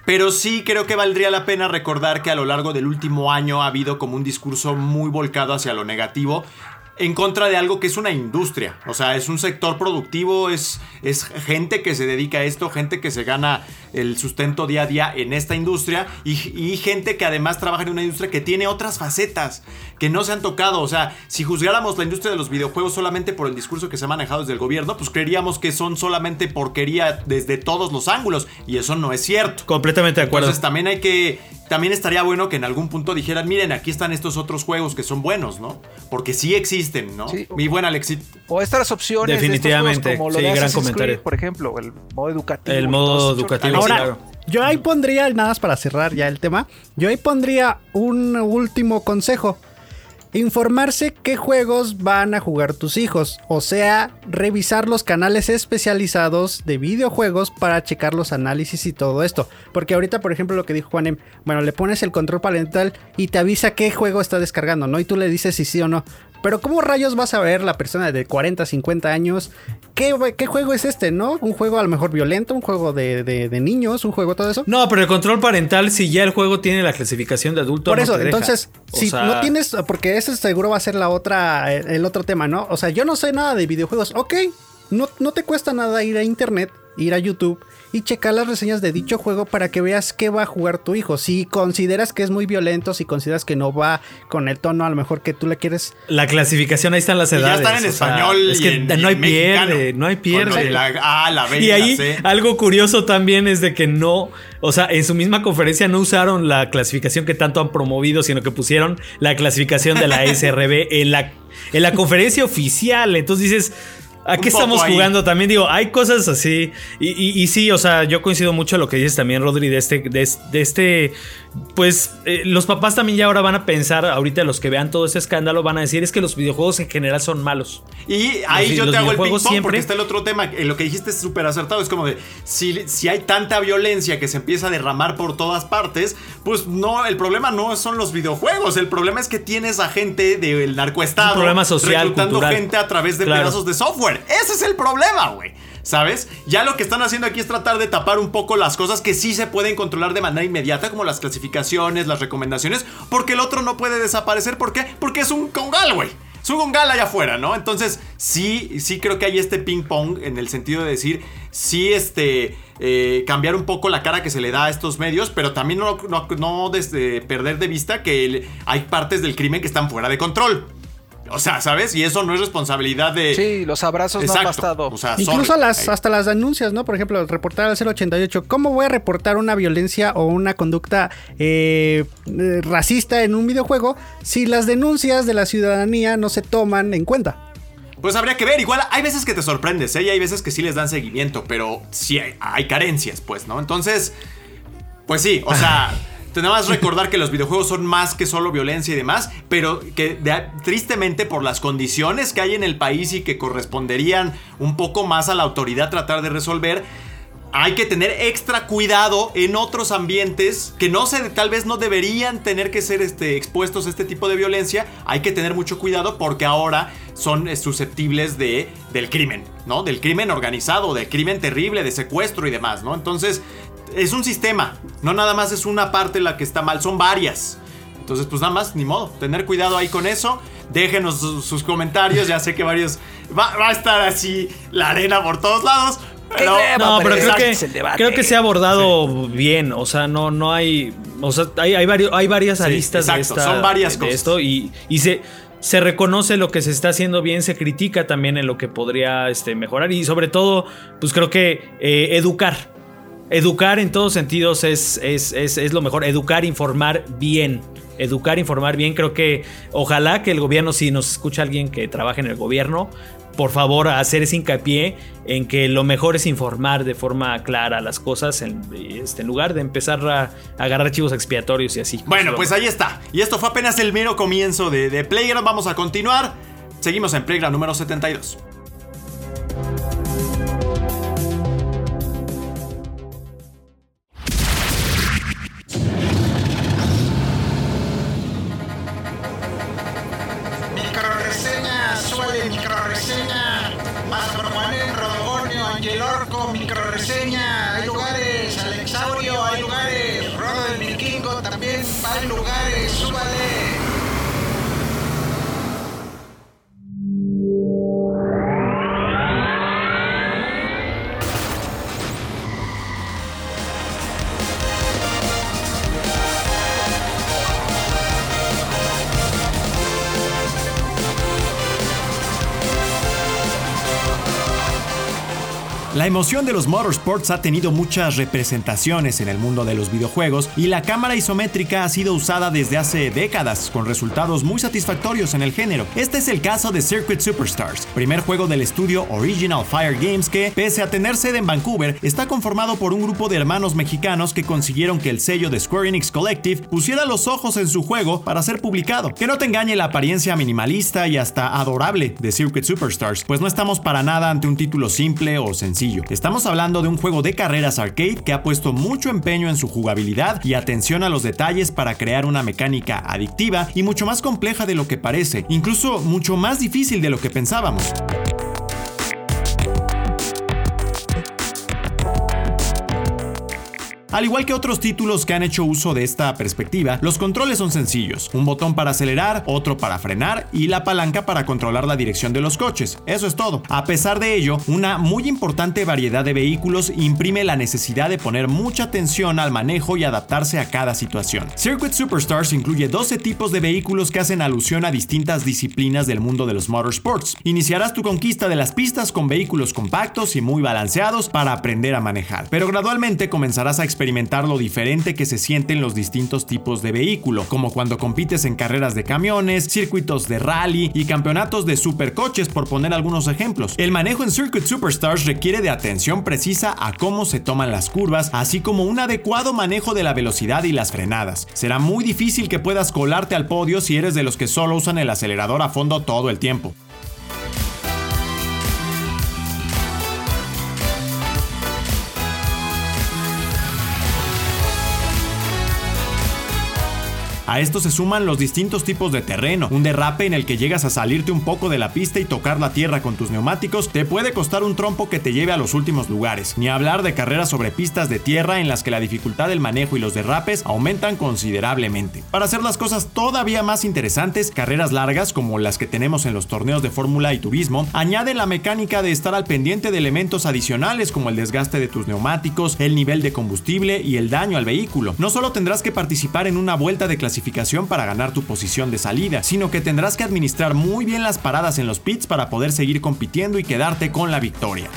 B: Pero sí creo que valdría la pena recordar que a lo largo del último año ha habido como un discurso muy volcado hacia lo negativo en contra de algo que es una industria. O sea, es un sector productivo, es, es gente que se dedica a esto, gente que se gana el sustento día a día en esta industria y, y gente que además trabaja en una industria que tiene otras facetas que no se han tocado. O sea, si juzgáramos la industria de los videojuegos solamente por el discurso que se ha manejado desde el gobierno, pues creeríamos que son solamente porquería desde todos los ángulos y eso no es cierto.
E: Completamente de acuerdo.
B: Entonces también hay que. También estaría bueno que en algún punto dijeran, miren, aquí están estos otros juegos que son buenos, ¿no? Porque sí existen, ¿no?
D: Sí.
B: Mi buen Alexit.
D: O estas opciones
E: Definitivamente,
D: de estos juegos como lo
E: sí,
D: de
E: gran
D: Assassin's
E: comentario.
D: Creed, por ejemplo, el modo educativo.
E: El
D: y
E: modo educativo,
C: Ahora,
E: claro.
C: yo ahí pondría, nada más para cerrar ya el tema, yo ahí pondría un último consejo. informarse qué juegos van a jugar tus hijos, o sea, revisar los canales especializados de videojuegos para checar los análisis y todo esto. Porque ahorita, por ejemplo, lo que dijo Juanem, bueno, le pones el control parental y te avisa qué juego está descargando, ¿no? Y tú le dices si sí o no. Pero ¿cómo rayos vas a ver la persona de 40, 50 años? ¿Qué, qué juego es este, no? ¿Un juego a lo mejor violento? ¿Un juego de, de- de niños? ¿Un juego todo eso?
E: No, pero el control parental, si ya el juego tiene la clasificación de adulto.
C: Por eso, entonces, si
E: sea,
C: no tienes, porque eso seguro va a ser la otra, el, el otro tema, ¿no? O sea, yo no sé nada de videojuegos. Ok, no, no te cuesta nada ir a internet, ir a YouTube y checar las reseñas de dicho juego para que veas qué va a jugar tu hijo. Si consideras que es muy violento, si consideras que no va con el tono a lo mejor que tú le quieres.
E: La clasificación, ahí están las
B: Y ya
E: edades.
B: están en
E: o sea,
B: español.
E: es que
B: en-
E: no hay
B: en mexicano.
E: pierde, no hay pierde.
B: La A, la B,
E: Y
B: la
E: ahí
B: C.
E: algo curioso también es de que no, o sea, en su misma conferencia no usaron la clasificación que tanto han promovido, sino que pusieron la clasificación de la (laughs) SRB en la, en la conferencia oficial. Entonces dices, ¿a qué estamos
B: ahí.
E: jugando? También digo, hay cosas así. Y, y- y sí, o sea, yo coincido mucho en lo que dices también, Rodri, de este, de, es- de este, pues eh, los papás también ya ahora van a pensar, ahorita los que vean todo ese escándalo, van a decir, es que los videojuegos en general son malos.
B: Y ahí
E: Los-
B: yo
E: los
B: te hago el ping pong
E: siempre-
B: porque está el otro tema. eh, lo que dijiste es súper acertado. Es como de si, si hay tanta violencia que se empieza a derramar por todas partes, pues no, el problema no son los videojuegos. El problema es que tienes a gente del narcoestado
E: Un problema social,
B: reclutando
E: cultural.
B: gente a través de
E: Claro.
B: pedazos de software. Ese es el problema, güey. ¿Sabes? Ya lo que están haciendo aquí es tratar de tapar un poco las cosas que sí se pueden controlar de manera inmediata, como las clasificaciones, las recomendaciones, porque el otro no puede desaparecer. ¿Por qué? Porque es un congal, güey. Es un congal allá afuera, ¿no? Entonces, sí, sí creo que hay este ping pong en el sentido de decir, sí, este, eh, cambiar un poco la cara que se le da a estos medios, pero también no, no, no desde perder de vista que hay partes del crimen que están fuera de control. O sea, ¿sabes? Y eso no es responsabilidad de...
D: Sí, los abrazos no han bastado.
B: O sea,
C: Incluso
B: sorry.
C: las,
B: Ahí.
C: hasta las denuncias, ¿no? Por ejemplo, reportar al 088. ¿Cómo voy a reportar una violencia o una conducta eh, eh, racista en un videojuego si las denuncias de la ciudadanía no se toman en cuenta?
B: Pues habría que ver, igual hay veces que te sorprendes, ¿eh? Y hay veces que sí les dan seguimiento, pero sí hay, hay carencias, pues, ¿no? Entonces, pues sí, o sea, (laughs) tenemos más recordar que los videojuegos son más que solo violencia y demás, pero que tristemente por las condiciones que hay en el país y que corresponderían un poco más a la autoridad tratar de resolver, hay que tener extra cuidado en otros ambientes que no se, tal vez no deberían tener que ser este, expuestos a este tipo de violencia. Hay que tener mucho cuidado porque ahora son eh, susceptibles de, del crimen, ¿no? Del crimen organizado, del crimen terrible, de secuestro y demás, ¿no? Entonces, es un sistema, no nada más es una parte la que está mal, son varias. Entonces, pues nada más, ni modo, tener cuidado ahí con eso. Déjenos sus, sus comentarios, ya sé que varios... Va, va a estar así la arena por todos lados. Pero,
E: No, pero creo que, creo que se ha abordado bien. O sea, no, no hay. O sea, hay, hay, varios, hay varias
B: Sí,
E: aristas de,
B: exacto,
E: esta-
B: son varias
E: de
B: cosas.
E: esto y, y se, se reconoce lo que se está haciendo bien, se critica también en lo que podría este, mejorar. Y sobre todo, pues creo que eh, educar. Educar en todos sentidos es, es, es, es lo mejor. Educar, informar bien. Educar, informar bien. Creo que ojalá que el gobierno, si nos escucha alguien que trabaje en el gobierno, por favor, hacer ese hincapié en que lo mejor es informar de forma clara las cosas en, este, en lugar de empezar a, a agarrar archivos expiatorios y así.
B: Bueno, pues ahí está. Y esto fue apenas el mero comienzo de, de Playground. Vamos a continuar. Seguimos en Playground número 72.
F: Hay lugares,
B: La emoción de los motorsports ha tenido muchas representaciones en el mundo de los videojuegos y la cámara isométrica ha sido usada desde hace décadas con resultados muy satisfactorios en el género. Este es el caso de Circuit Superstars, primer juego del estudio Original Fire Games que, pese a tener sede en Vancouver, está conformado por un grupo de hermanos mexicanos que consiguieron que el sello de Square Enix Collective pusiera los ojos en su juego para ser publicado. Que no te engañe la apariencia minimalista y hasta adorable de Circuit Superstars, pues no estamos para nada ante un título simple o sencillo. Estamos hablando de un juego de carreras arcade que ha puesto mucho empeño en su jugabilidad y atención a los detalles para crear una mecánica adictiva y mucho más compleja de lo que parece, incluso mucho más difícil de lo que pensábamos. Al igual que otros títulos que han hecho uso de esta perspectiva, los controles son sencillos. Un botón para acelerar, otro para frenar y la palanca para controlar la dirección de los coches. Eso es todo. A pesar de ello, una muy importante variedad de vehículos imprime la necesidad de poner mucha atención al manejo y adaptarse a cada situación. Circuit Superstars incluye 12 tipos de vehículos que hacen alusión a distintas disciplinas del mundo de los motorsports. Iniciarás tu conquista de las pistas con vehículos compactos y muy balanceados para aprender a manejar, pero gradualmente comenzarás a experimentar experimentar lo diferente que se sienten los distintos tipos de vehículo, como cuando compites en carreras de camiones, circuitos de rally y campeonatos de supercoches, por poner algunos ejemplos. El manejo en Circuit Superstars requiere de atención precisa a cómo se toman las curvas, así como un adecuado manejo de la velocidad y las frenadas. Será muy difícil que puedas colarte al podio si eres de los que solo usan el acelerador a fondo todo el tiempo. A esto se suman los distintos tipos de terreno. Un derrape en el que llegas a salirte un poco de la pista y tocar la tierra con tus neumáticos te puede costar un trompo que te lleve a los últimos lugares. Ni hablar de carreras sobre pistas de tierra en las que la dificultad del manejo y los derrapes aumentan considerablemente. Para hacer las cosas todavía más interesantes, carreras largas como las que tenemos en los torneos de Fórmula y Turismo añaden la mecánica de estar al pendiente de elementos adicionales como el desgaste de tus neumáticos, el nivel de combustible y el daño al vehículo. No solo tendrás que participar en una vuelta de clasificación para ganar tu posición de salida, sino que tendrás que administrar muy bien las paradas en los pits para poder seguir compitiendo y quedarte con la victoria.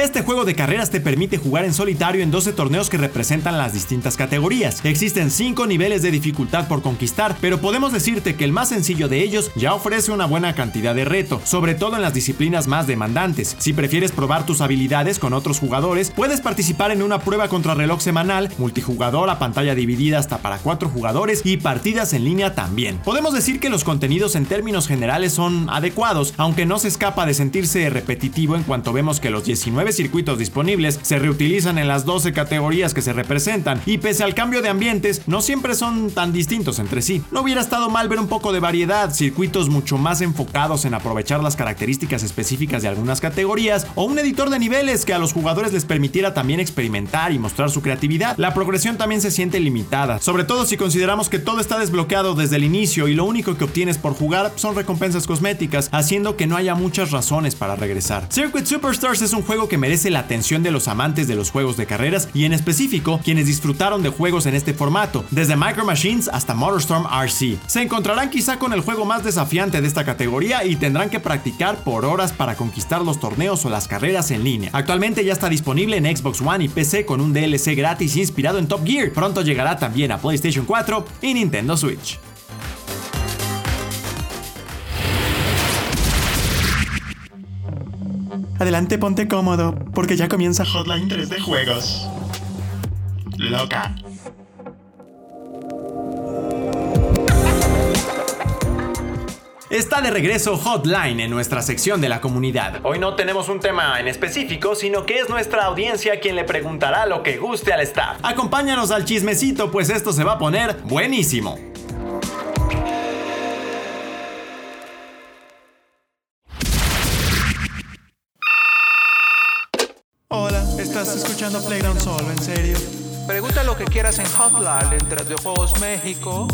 B: Este juego de carreras te permite jugar en solitario en 12 torneos que representan las distintas categorías. Existen 5 niveles de dificultad por conquistar, pero podemos decirte que el más sencillo de ellos ya ofrece una buena cantidad de reto, sobre todo en las disciplinas más demandantes. Si prefieres probar tus habilidades con otros jugadores, puedes participar en una prueba contra reloj semanal, multijugador a pantalla dividida hasta para 4 jugadores y partidas en línea también. Podemos decir que los contenidos en términos generales son adecuados, aunque no se escapa de sentirse repetitivo en cuanto vemos que los 19 circuitos disponibles se reutilizan en las 12 categorías que se representan y pese al cambio de ambientes no siempre son tan distintos entre sí. No hubiera estado mal ver un poco de variedad, circuitos mucho más enfocados en aprovechar las características específicas de algunas categorías o un editor de niveles que a los jugadores les permitiera también experimentar y mostrar su creatividad. La progresión también se siente limitada, sobre todo si consideramos que todo está desbloqueado desde el inicio y lo único que obtienes por jugar son recompensas cosméticas, haciendo que no haya muchas razones para regresar. Circuit Superstars es un juego que merece la atención de los amantes de los juegos de carreras y en específico quienes disfrutaron de juegos en este formato, desde Micro Machines hasta Motorstorm RC. Se encontrarán quizá con el juego más desafiante de esta categoría y tendrán que practicar por horas para conquistar los torneos o las carreras en línea. Actualmente ya está disponible en Xbox One y PC con un DLC gratis inspirado en Top Gear. Pronto llegará también a PlayStation 4 y Nintendo Switch. Adelante, ponte cómodo, porque ya comienza Hotline 3 de juegos. Loca. Está de regreso Hotline en nuestra sección de la comunidad. Hoy no tenemos un tema en específico, sino que es nuestra audiencia quien le preguntará lo que guste al staff. Acompáñanos al chismecito, pues esto se va a poner buenísimo.
F: Escuchando Playground solo, en serio.
D: Pregunta lo que quieras en Hotline entre Videojuegos México.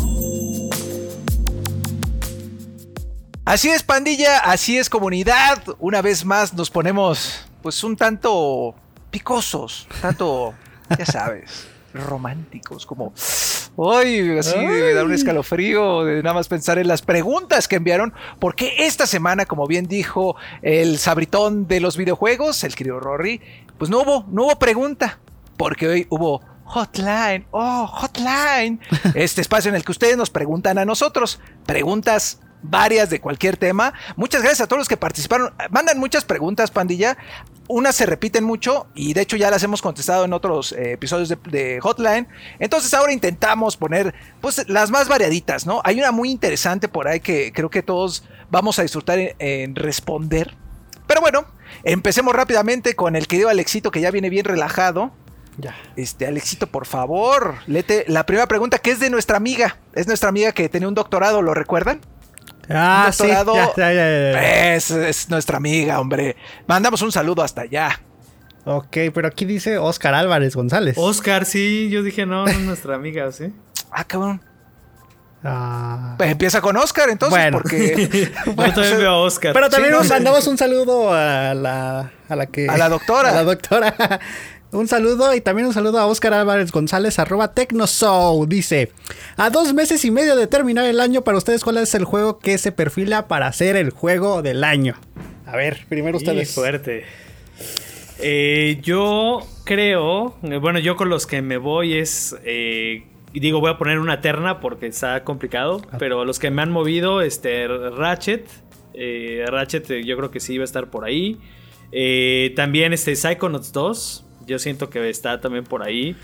D: Así es, pandilla, así es, comunidad. Una vez más nos ponemos, pues, un tanto picosos, tanto, ya sabes, (laughs) románticos, como Hoy así me da un escalofrío de nada más pensar en las preguntas que enviaron, porque esta semana, como bien dijo el sabritón de los videojuegos, el querido Rory, pues no hubo, no hubo pregunta, porque hoy hubo hotline, oh, hotline, (laughs) este espacio en el que ustedes nos preguntan a nosotros, preguntas varias de cualquier tema. Muchas gracias a todos los que participaron. Mandan muchas preguntas, pandilla. Unas se repiten mucho y de hecho ya las hemos contestado en otros eh, episodios de, de Hotline. Entonces ahora intentamos poner pues las más variaditas, ¿no? Hay una muy interesante por ahí que creo que todos vamos a disfrutar en, en responder. Pero bueno, empecemos rápidamente con el querido Alexito que ya viene bien relajado.
C: Ya.
D: Este, Alexito, por favor, léete la primera pregunta que es de nuestra amiga. Es nuestra amiga que tenía un doctorado, ¿lo recuerdan?
C: Ah, sí.
D: doctorado.
C: Ya, ya, ya, ya.
D: Es, es nuestra amiga, hombre. Mandamos un saludo hasta allá.
C: Ok, pero aquí dice Oscar Álvarez González.
E: Oscar, sí, yo dije, no, no es nuestra amiga, ¿sí?
D: Ah, cabrón.
C: Ah.
D: Pues empieza con Oscar, entonces,
C: Bueno.
D: porque (laughs)
E: Yo (laughs) también veo a Oscar.
C: Pero también
D: Sí, no
C: nos mandamos un saludo a la, a la que.
D: A la doctora. (laughs)
C: A la doctora. Un saludo y también un saludo a Oscar Álvarez González, arroba Tecnoshow. Dice: A dos meses y medio de terminar el año, para ustedes, ¿cuál es el juego que se perfila para ser el juego del año? A ver, primero ustedes.
E: fuerte. Eh, yo creo, eh, bueno, yo con los que me voy es, eh, digo, voy a poner una terna porque está complicado, pero los que me han movido, este, Ratchet, eh, Ratchet eh, yo creo que sí va a estar por ahí. También este Psychonauts 2, yo siento que está también por ahí.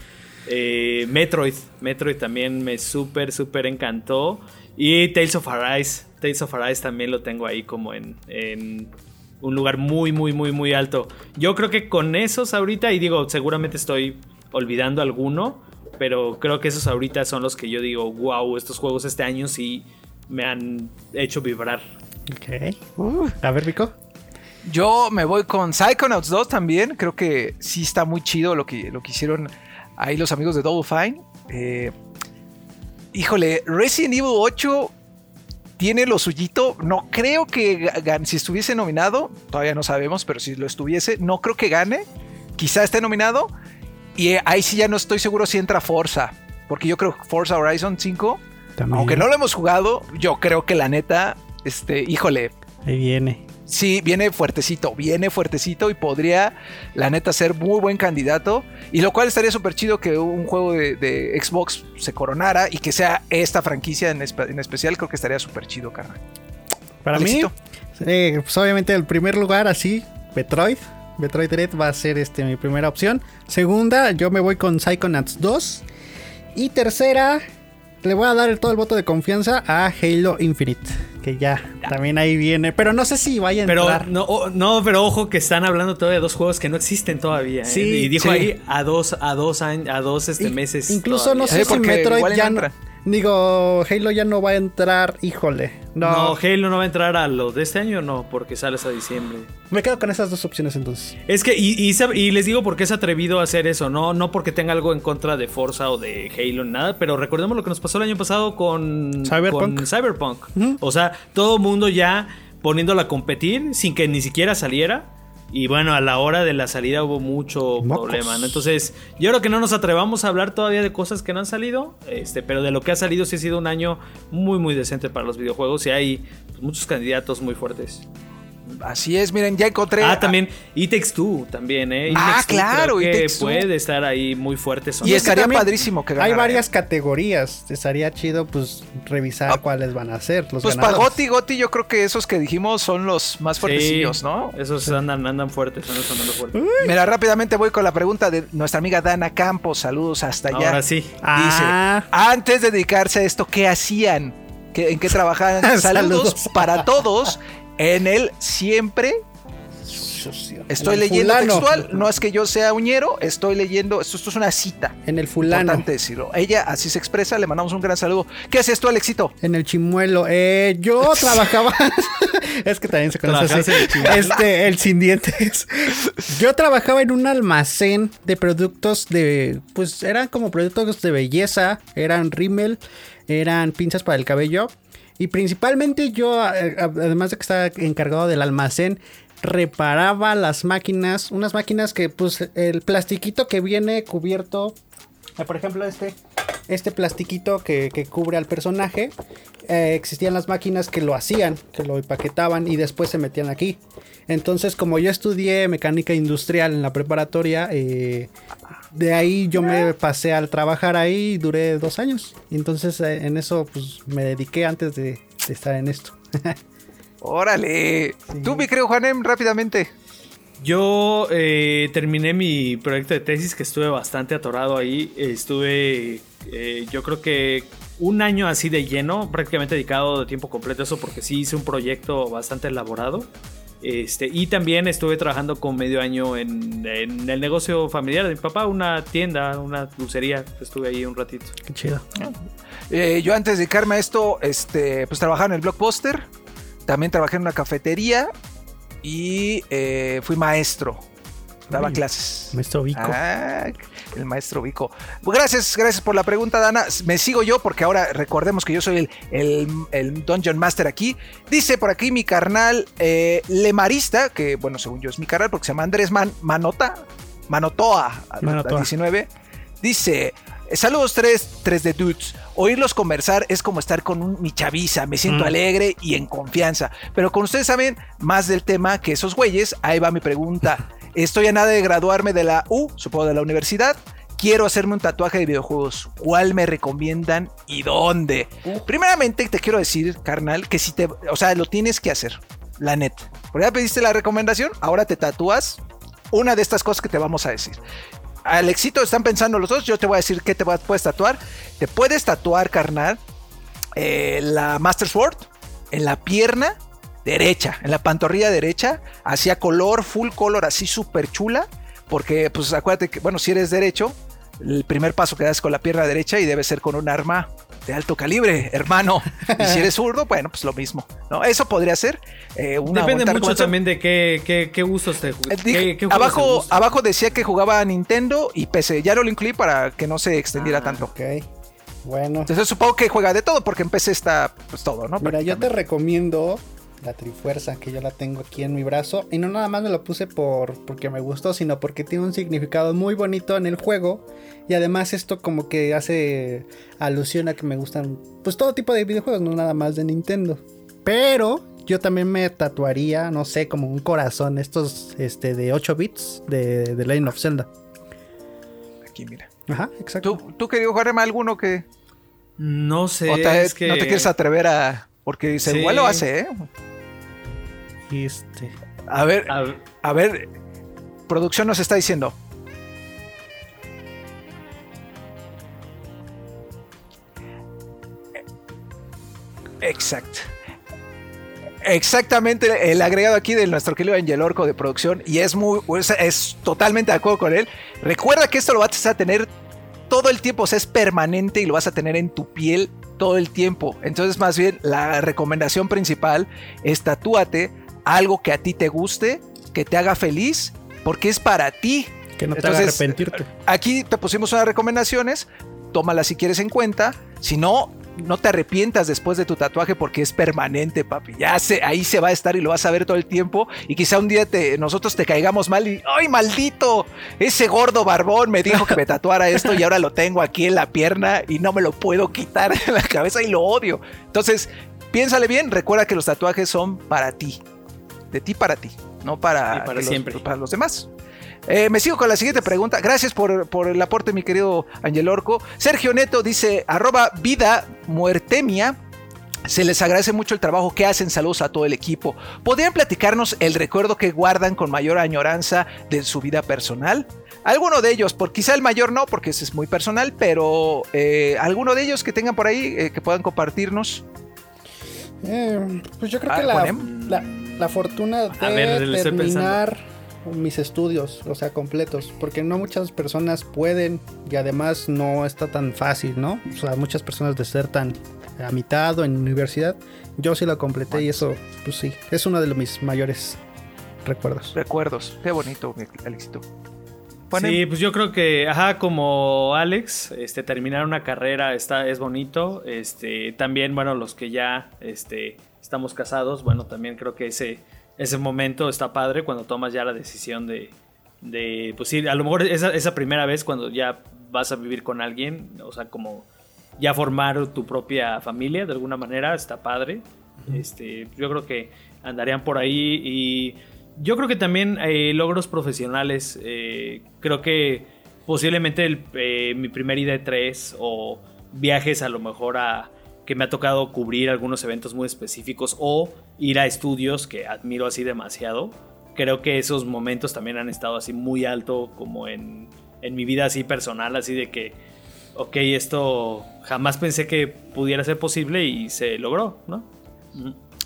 E: Eh, Metroid, Metroid también me súper, súper encantó. Y Tales of Arise, Tales of Arise también lo tengo ahí como en, en un lugar muy, muy, muy, muy alto. Yo creo que con esos ahorita, y digo, seguramente estoy olvidando alguno, pero creo que esos ahorita son los que yo digo, wow, estos juegos este año sí me han hecho vibrar.
C: Ok. Uh, a ver, Vico.
D: Yo me voy con Psychonauts 2 también. Creo que sí está muy chido lo que, lo que hicieron ahí los amigos de Double Fine. Eh, híjole, Resident Evil 8 tiene lo suyito. No creo que si estuviese nominado, todavía no sabemos, pero si lo estuviese, no creo que gane. Quizá esté nominado. Y eh, ahí sí ya no estoy seguro si entra Forza. Porque yo creo que Forza Horizon 5,
C: También.
D: aunque no lo hemos jugado, yo creo que la neta, este, híjole,
C: Ahí viene.
D: Sí, viene fuertecito, viene fuertecito y podría, la neta, ser muy buen candidato. Y lo cual estaría súper chido que un juego de, de Xbox se coronara y que sea esta franquicia en, espe- en especial. Creo que estaría súper chido, carnal.
C: Para mí, eh, pues obviamente el primer lugar así, Metroid. Metroid Dread va a ser este, mi primera opción. Segunda, yo me voy con Psychonauts 2. Y tercera, le voy a dar todo el voto de confianza a Halo Infinite. Que ya, también ahí viene. Pero no sé si vaya a
E: Pero
C: entrar.
E: no, o- no, pero ojo que están hablando todavía de dos juegos que no existen todavía. ¿eh?
C: Sí,
E: y dijo
C: sí.
E: ahí a dos, a dos años, a dos este, meses.
C: Incluso no sé
D: Sí,
C: si Metroid ya
D: no.
C: Digo, Halo ya no va a entrar. Híjole. No.
E: No, Halo no va a entrar a los de este año, no, porque sale hasta diciembre.
C: Me quedo con esas dos opciones entonces.
E: Es que, y, y les digo por qué es atrevido a hacer eso, no, no porque tenga algo en contra de Forza o de Halo, nada, pero recordemos lo que nos pasó el año pasado con
C: Cyberpunk.
E: con Cyberpunk. O sea, todo mundo ya poniéndolo a competir sin que ni siquiera saliera. Y bueno, a la hora de la salida hubo mucho
C: Mocos.
E: problema, ¿no? Entonces, yo creo que no nos atrevamos a hablar todavía de cosas que no han salido, este, pero de lo que ha salido sí ha sido un año muy, muy decente para los videojuegos y hay pues, muchos candidatos muy fuertes.
D: Así es, miren, ya encontré.
E: Ah, también It Takes Two también, ¿eh? It
D: Ah, claro,
E: que puede estar ahí muy fuerte. son-
D: Y
C: es que
D: estaría
C: también
D: padrísimo que
C: Hay
D: ganara,
C: varias
D: ¿eh?
C: categorías. Estaría chido, pues, revisar
D: Ah,
C: cuáles van a ser los
D: Pues para. Goti, Goti, yo creo que esos que dijimos son los más fuertecillos,
E: Sí,
D: ¿no?
E: Esos andan, andan fuertes, andan sonando fuertes.
D: Mira, rápidamente voy con la pregunta de nuestra amiga Dana Campos. Saludos hasta allá.
E: Ahora sí.
C: Ah.
D: Dice, antes de dedicarse a esto, ¿qué hacían? ¿Qué- ¿En qué trabajaban? (laughs) Saludos,
C: Saludos.
D: para todos (laughs) en el siempre. Estoy
C: el
D: leyendo
C: fulano.
D: textual, no es que yo sea uñero, estoy leyendo, esto, esto es una cita.
C: En el fulano.
D: Importante decirlo. Ella así se expresa, le mandamos un gran saludo. ¿Qué haces tú, Alexito?
C: En el chimuelo. Eh, yo (laughs) trabajaba. (laughs) es que también se conoce así.
E: en el.
C: Este, el sin dientes. (laughs) yo trabajaba en un almacén de productos de. Pues eran como productos de belleza. Eran rímel. Eran pinzas para el cabello. Y principalmente yo, además de que estaba encargado del almacén, reparaba las máquinas. Unas máquinas que, pues, el plastiquito que viene cubierto. Eh, Por ejemplo, este. este plastiquito que, que cubre al personaje, eh, existían las máquinas que lo hacían, que lo empaquetaban y después se metían aquí. Entonces, como yo estudié mecánica industrial en la preparatoria, eh, de ahí yo me pasé al trabajar ahí y duré dos años. Y entonces eh, en eso pues me dediqué antes de, de estar en esto. (laughs)
D: Órale. Tú, mi querido Juanem, rápidamente.
E: Yo eh, terminé mi proyecto de tesis que estuve bastante atorado ahí. Estuve, eh, yo creo que un año así de lleno, prácticamente dedicado de tiempo completo a eso, porque sí hice un proyecto bastante elaborado. Este, y también estuve trabajando con medio año en, en el negocio familiar de mi papá, una tienda, una dulcería. Estuve ahí un ratito.
C: Qué chido.
D: Eh, yo antes de dedicarme a esto, este, pues trabajaba en el Blockbuster. También trabajé en una cafetería. Y eh, fui maestro. Daba
C: Uy,
D: clases.
C: Maestro Vico.
D: Ah, el maestro Vico. Pues gracias, gracias por la pregunta, Dana. Me sigo yo porque ahora recordemos que yo soy el, el- el Dungeon Master aquí. Dice por aquí mi carnal eh, Lemarista, que bueno, según yo es mi carnal porque se llama Andrés Man- Manota, Manotoa,
C: Manotoa.
D: 19. Dice, saludos tres, tres de dudes. Oírlos conversar es como estar con un, mi chaviza. Me siento
C: Mm.
D: alegre y en confianza. Pero con ustedes saben más del tema que esos güeyes, ahí va mi pregunta. (laughs) Estoy a nada de graduarme de la U, supongo de la universidad. Quiero hacerme un tatuaje de videojuegos. ¿Cuál me recomiendan y dónde? Primeramente te quiero decir, carnal, que si te, o sea, lo tienes que hacer, la neta. Porque ya pediste la recomendación, ahora te tatúas una de estas cosas que te vamos a decir. Al éxito están pensando los dos, yo te voy a decir qué te puedes tatuar. Te puedes tatuar, carnal, eh, la Master Sword en la pierna derecha, en la pantorrilla derecha, hacia color, full color, así súper chula. Porque, pues acuérdate que, bueno, si eres derecho, el primer paso que das con la pierna derecha y debe ser con un arma de alto calibre, hermano. (laughs) Y si eres zurdo, bueno, pues lo mismo. ¿no? Eso podría ser. eh, una
E: Depende mucho también de qué, qué, qué gustos te
D: Eh,
E: qué- qué
D: abajo, abajo decía que jugaba Nintendo y PC. Ya lo incluí para que no se extendiera
E: Ah.
D: tanto.
C: Ok. Bueno.
D: Entonces supongo que juega de todo, porque en PC está pues todo, ¿no?
C: Mira, yo te recomiendo la Trifuerza, que yo la tengo aquí en mi brazo. Y no nada más me lo puse por porque me gustó, sino porque tiene un significado muy bonito en el juego. Y además esto como que hace alusión a que me gustan pues todo tipo de videojuegos, no nada más de Nintendo. Pero yo también me tatuaría, no sé, como un corazón, estos este, de 8 bits de, de Legend of Zelda.
D: Aquí, mira.
C: Ajá, exacto.
D: ¿Tú, tú querido jugarme alguno que,
E: No sé,
D: o te-
E: es que...
D: no te quieres atrever a. Porque se
E: Sí.
D: igual lo hace, ¿eh? A ver,
E: A-
D: a ver. Producción nos está diciendo. Exacto. Exactamente el agregado aquí de nuestro querido Angel Orco de producción y es muy es, es totalmente de acuerdo con él. Recuerda que esto lo vas a tener todo el tiempo, o sea, es permanente y lo vas a tener en tu piel todo el tiempo. Entonces, más bien, la recomendación principal es tatúate algo que a ti te guste, que te haga feliz, porque es para ti.
C: Que no te haga
D: Entonces,
C: arrepentirte.
D: Aquí te pusimos unas recomendaciones, tómalas si quieres en cuenta. Si no, no te arrepientas después de tu tatuaje porque es permanente, papi. Ya se, ahí se va a estar y lo vas a ver todo el tiempo. Y quizá un día te, nosotros te caigamos mal y, ¡ay, maldito! Ese gordo barbón me dijo que me tatuara esto y ahora lo tengo aquí en la pierna y no me lo puedo quitar de la cabeza y lo odio. Entonces, piénsale bien, recuerda que los tatuajes son para ti. De ti para ti, no para,
E: para
D: que los-
E: siempre.
D: para los demás. Eh, me sigo con la siguiente pregunta. Gracias por, por el aporte, mi querido Angel Orco. Sergio Neto dice, arroba vida muertemia. Se les agradece mucho el trabajo que hacen. Saludos a todo el equipo. ¿Podrían platicarnos el recuerdo que guardan con mayor añoranza de su vida personal? Alguno de ellos, por quizá el mayor no, porque ese es muy personal, pero eh, alguno de ellos que tengan por ahí eh, que puedan compartirnos.
C: Eh, pues yo creo
D: Ah,
C: que la. La, fortuna de
E: ver,
C: terminar mis estudios, o sea, completos, porque no muchas personas pueden y además no está tan fácil, ¿no? O sea, muchas personas desertan a mitad o en universidad. Yo sí lo completé y eso, pues sí, es uno de mis mayores recuerdos.
D: Recuerdos. Qué bonito, Alexito.
E: Sí, pues yo creo que, ajá, como Alex, este, terminar una carrera está, es bonito. Este, también, bueno, los que ya este, estamos casados, bueno, también creo que ese, ese momento está padre cuando tomas ya la decisión de, de pues sí, a lo mejor esa, esa primera vez cuando ya vas a vivir con alguien, o sea, como ya formar tu propia familia de alguna manera, está padre. Este, yo creo que andarían por ahí y yo creo que también eh, logros profesionales, eh, creo que posiblemente el, eh, mi primer ID3 o viajes a lo mejor a que me ha tocado cubrir algunos eventos muy específicos o ir a estudios que admiro así demasiado. Creo que esos momentos también han estado así muy alto como en, en mi vida así personal, así de que, ok, esto jamás pensé que pudiera ser posible y se logró, ¿no?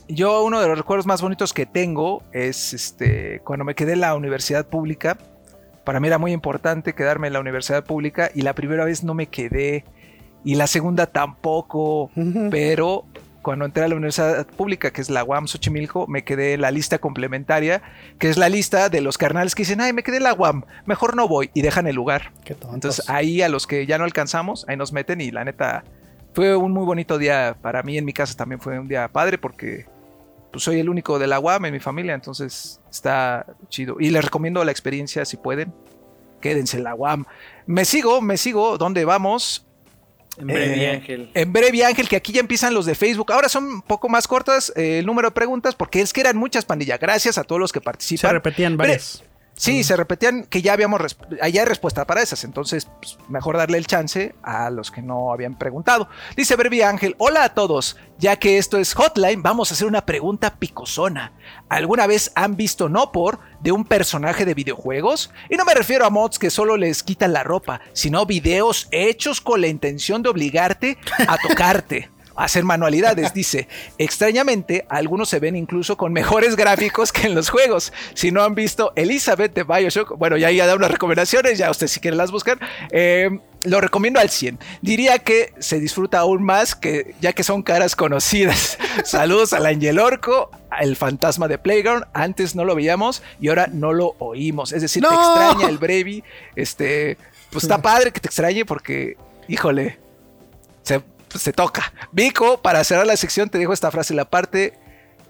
D: Yo uno de los recuerdos más bonitos que tengo es este cuando me quedé en la universidad pública. Para mí era muy importante quedarme en la universidad pública y la primera vez no me quedé y la segunda tampoco, pero cuando entré a la universidad pública, que es la UAM Xochimilco, me quedé en la lista complementaria, que es la lista de los carnales que dicen, ay, me quedé en la UAM, mejor no voy y dejan el lugar. Entonces ahí a los que ya no alcanzamos, ahí nos meten y la neta fue un muy bonito día para mí en mi casa también fue un día padre porque pues soy el único de la UAM en mi familia, entonces está chido. Y les recomiendo la experiencia si pueden. Quédense en la UAM. Me sigo, me sigo. ¿Dónde vamos?
E: En breve,
D: Eh,
E: Ángel.
D: En breve, Ángel, que aquí ya empiezan los de Facebook. Ahora son un poco más cortas eh, el número de preguntas porque es que eran muchas pandillas. Gracias a todos los que
C: Se
D: participan.
C: repetían varias.
D: Sí, se repetían que ya habíamos allá hay respuesta para esas, entonces pues, mejor darle el chance a los que no habían preguntado. Dice Berbi Ángel, hola a todos, ya que esto es Hotline, vamos a hacer una pregunta picosona. ¿Alguna vez han visto no por de un personaje de videojuegos? Y no me refiero a mods que solo les quitan la ropa, sino videos hechos con la intención de obligarte a tocarte. (laughs) hacer manualidades, dice. Extrañamente, algunos se ven incluso con mejores gráficos que en los juegos. Si no han visto Elizabeth de Bioshock, bueno, ya ya da unas recomendaciones, ya ustedes si quieren las buscan. Eh, lo recomiendo al 100. Diría que se disfruta aún más que ya que son caras conocidas. (laughs) Saludos al Angel Orco, el fantasma de Playground. Antes no lo veíamos y ahora no lo oímos. Es decir, te extraña el Brevi. Este, pues está padre que te extrañe porque, híjole, se, pues, se toca. Vico, para cerrar la sección, te dejo esta frase. La parte,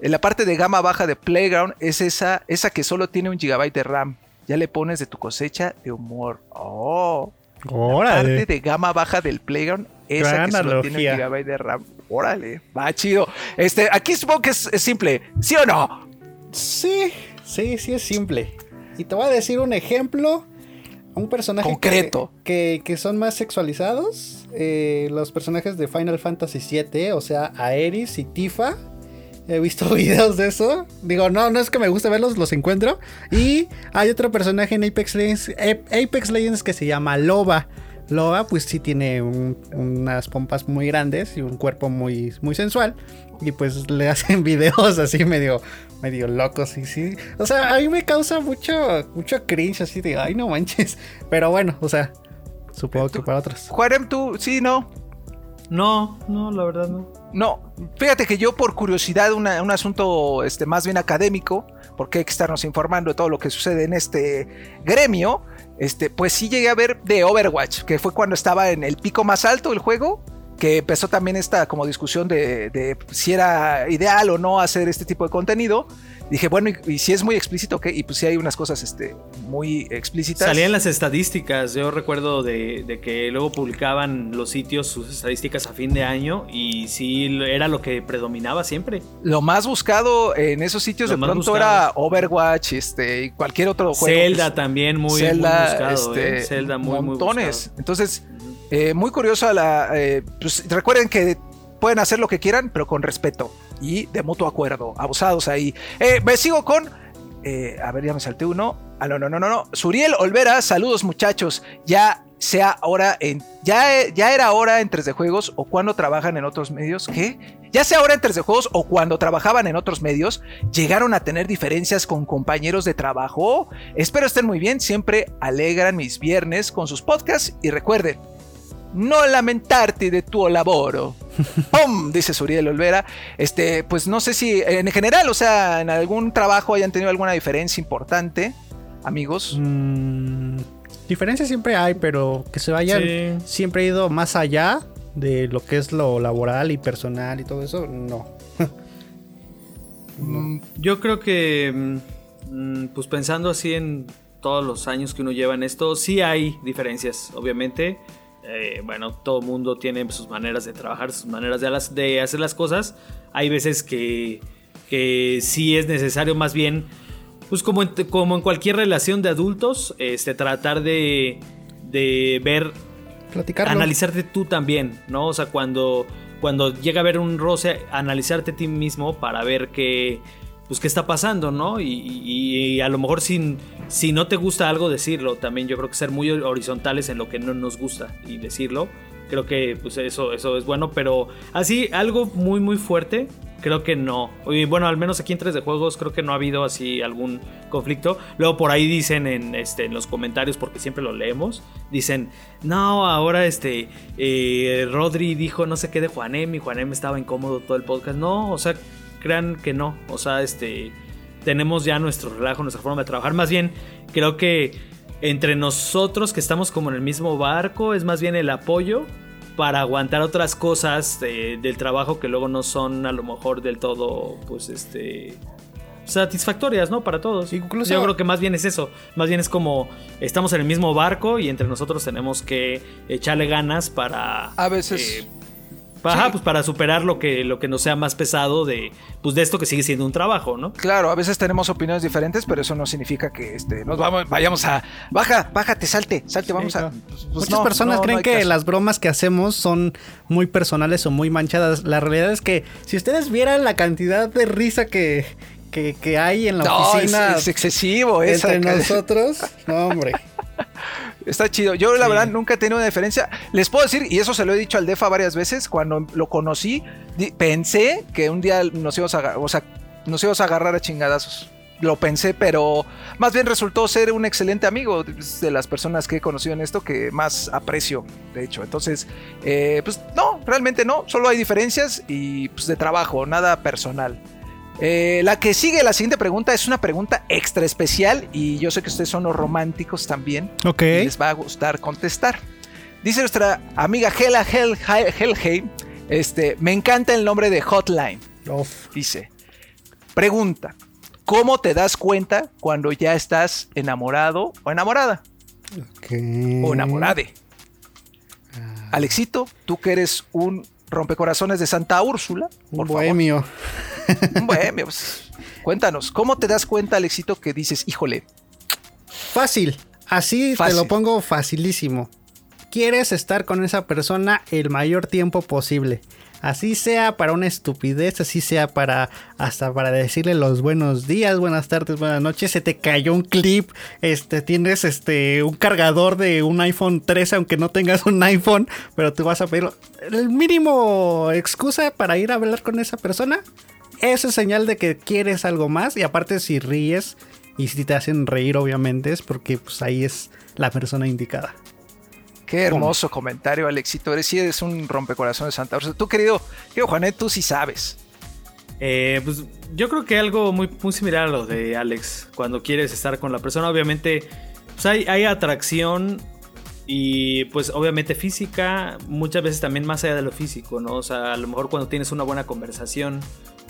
D: en la parte de gama baja de Playground es esa, esa que solo tiene un gigabyte de RAM. Ya le pones de tu cosecha de humor. Oh. Parte
C: Órale.
D: de gama baja del Playground, esa
C: Gran
D: que solo tiene un gigabyte de RAM. Órale, va chido. Este, aquí supongo que es, es simple, ¿sí o no?
C: Sí, sí, sí es simple. Y te voy a decir un ejemplo. Un personaje que-
D: Concreto.
C: Que, que son más sexualizados. Eh, los personajes de Final Fantasy VII, o sea, Aeris y Tifa. He visto (laughs) videos de eso. Digo, no, no es que me guste verlos, los encuentro. Y hay otro personaje en Apex Legends, Apex Legends que se llama Loba. Loba, pues sí tiene un- unas pompas muy grandes y un cuerpo muy, muy sensual. Y pues le (laughs) hacen videos así medio, medio locos y sí. O sea, a mí me causa mucho, mucho cringe así de, ay, no manches. Pero bueno, o sea, supongo que para otros.
D: Juarem, tú, sí, no.
E: No, no, la verdad no.
D: No, fíjate que yo por curiosidad, una- un asunto este, más bien académico, porque hay que estarnos informando de todo lo que sucede en este gremio, este, pues sí llegué a ver de Overwatch, que fue cuando estaba en el pico más alto del juego, que empezó también esta como discusión de, de si era ideal o no hacer este tipo de contenido. Dije, bueno, y, y si es muy explícito, ¿qué? Y pues sí hay unas cosas este, muy explícitas.
E: Salían las estadísticas. Yo recuerdo de, de que luego publicaban los sitios sus estadísticas a fin de año y sí era lo que predominaba siempre.
D: Lo más buscado en esos sitios
E: Lo
D: de pronto
E: buscado.
D: era Overwatch este, y cualquier otro juego.
E: Zelda
D: pues,
E: también muy,
D: Zelda,
E: muy buscado.
D: este,
E: ¿eh? Zelda muy,
D: montones. Entonces, eh, muy curioso la. eh, pues, recuerden que pueden hacer lo que quieran, pero con respeto y de mutuo acuerdo. Abusados ahí. Eh, me sigo con. eh, a ver, ya me salté uno. Ah, no, no, no, no, no. Suriel Olvera, saludos muchachos. Ya sea ahora en. Ya, ya era hora en 3D Juegos o cuando trabajan en otros medios. ¿Qué? Ya sea ahora en 3D Juegos o cuando trabajaban en otros medios, llegaron a tener diferencias con compañeros de trabajo. Espero estén muy bien. Siempre alegran mis viernes con sus podcasts. Y recuerden, no lamentarte de tu laboro. (laughs) ¡Pum! Dice Suriel Olvera. Este, pues no sé si en general, o sea, en algún trabajo hayan tenido alguna diferencia importante, amigos.
C: Mm, diferencias siempre hay, pero que se vayan.
E: Sí.
C: Siempre ido más allá de lo que es lo laboral y personal y todo eso. No. (laughs)
E: Yo creo que, mm, mm, pues pensando así en todos los años que uno lleva en esto, sí hay diferencias, obviamente. Eh, bueno, todo mundo tiene sus maneras de trabajar, sus maneras de, las- de hacer las cosas. Hay veces que, que sí es necesario más bien, pues como en, como en cualquier relación de adultos, este, tratar de, de ver
C: Platicarlo.
E: analizarte tú también, ¿no? O sea, cuando, cuando llega a haber un roce, analizarte a ti mismo para ver qué, pues, qué está pasando, ¿no? Y, y- y a lo mejor sin, si no te gusta algo, decirlo. También yo creo que ser muy horizontales en lo que no nos gusta y decirlo. Creo que pues eso, eso es bueno, pero así algo muy muy fuerte, creo que no. Y bueno, al menos aquí en 3 de juegos creo que no ha habido así algún conflicto. Luego por ahí dicen en, este, en los comentarios, porque siempre lo leemos, dicen, no, ahora este, eh, Rodri dijo no sé qué de Juanem y Juanem estaba incómodo todo el podcast. No, o sea, crean que no. O sea, este, tenemos ya nuestro relajo, nuestra forma de trabajar. Más bien, creo que entre nosotros que estamos como en el mismo barco, es más bien el apoyo para aguantar otras cosas de- del trabajo que luego no son a lo mejor del todo, pues este satisfactorias, ¿no? Para todos.
C: Incluso-
E: Yo creo que más bien es eso. Más bien es como estamos en el mismo barco y entre nosotros tenemos que echarle ganas para
D: A veces-
E: eh, ajá,
D: Sí.
E: pues para superar lo que, lo que nos sea más pesado de, pues de esto que sigue siendo un trabajo, ¿no?
D: Claro, a veces tenemos opiniones diferentes, pero eso no significa que este, nos vamos, vayamos a. Baja, bájate, salte, salte, vamos a.
C: claro.
D: pues, pues
C: Muchas
D: no,
C: personas
D: no,
C: creen que
D: caso.
C: las bromas que hacemos son muy personales o muy manchadas. La realidad es que si ustedes vieran la cantidad de risa que, que, que hay en la
D: No, es,
C: oficina
D: es excesivo, esa
C: entre nosotros, no hombre. (laughs)
D: Está chido. Yo, la verdad, nunca he tenido una diferencia. Les puedo decir, y eso se lo he dicho al DEFA varias veces, cuando lo conocí, pensé que un día nos íbamos a, o sea, nos íbamos a agarrar a chingadazos. Lo pensé, pero más bien resultó ser un excelente amigo de las personas que he conocido en esto que más aprecio, de hecho. Entonces, eh, pues no, realmente no. Solo hay diferencias y pues de trabajo, nada personal. Eh, la que sigue, la siguiente pregunta, es una pregunta extra especial y yo sé que ustedes son los románticos también
C: Ok.
D: y les va a gustar contestar. Dice nuestra amiga Hela Hel, Hel- Helheim, este, me encanta el nombre de Hotline.
C: Uf.
D: Dice, pregunta, ¿cómo te das cuenta cuando ya estás enamorado o enamorada?
C: Ok.
D: O enamorade. Alexito, tú que eres un rompecorazones de Santa Úrsula, por favor.
C: bohemio.
D: Un bohemio, pues, cuéntanos, ¿cómo te das cuenta, Alexito, que dices, híjole,
C: Fácil. Así
D: Fácil.
C: te lo pongo facilísimo. Quieres estar con esa persona el mayor tiempo posible. Así sea para una estupidez, así sea para hasta para decirle los buenos días, buenas tardes, buenas noches. Se te cayó un clip, este tienes este un cargador de un iPhone 13 aunque no tengas un iPhone, pero tú vas a pedir el mínimo excusa para ir a hablar con esa persona. Eso es señal de que quieres algo más y aparte si ríes y si te hacen reír obviamente es porque pues ahí es la persona indicada.
D: Qué hermoso comentario, Alexito. Eres, sí eres un rompecorazones de Santa Úrsula. Tú, querido, querido Juanet, tú sí sabes.
E: Eh, pues yo creo que algo muy, muy similar a lo de Alex. Cuando quieres estar con la persona, obviamente pues hay, hay atracción y pues obviamente física, muchas veces también más allá de lo físico, ¿no? O sea, a lo mejor cuando tienes una buena conversación,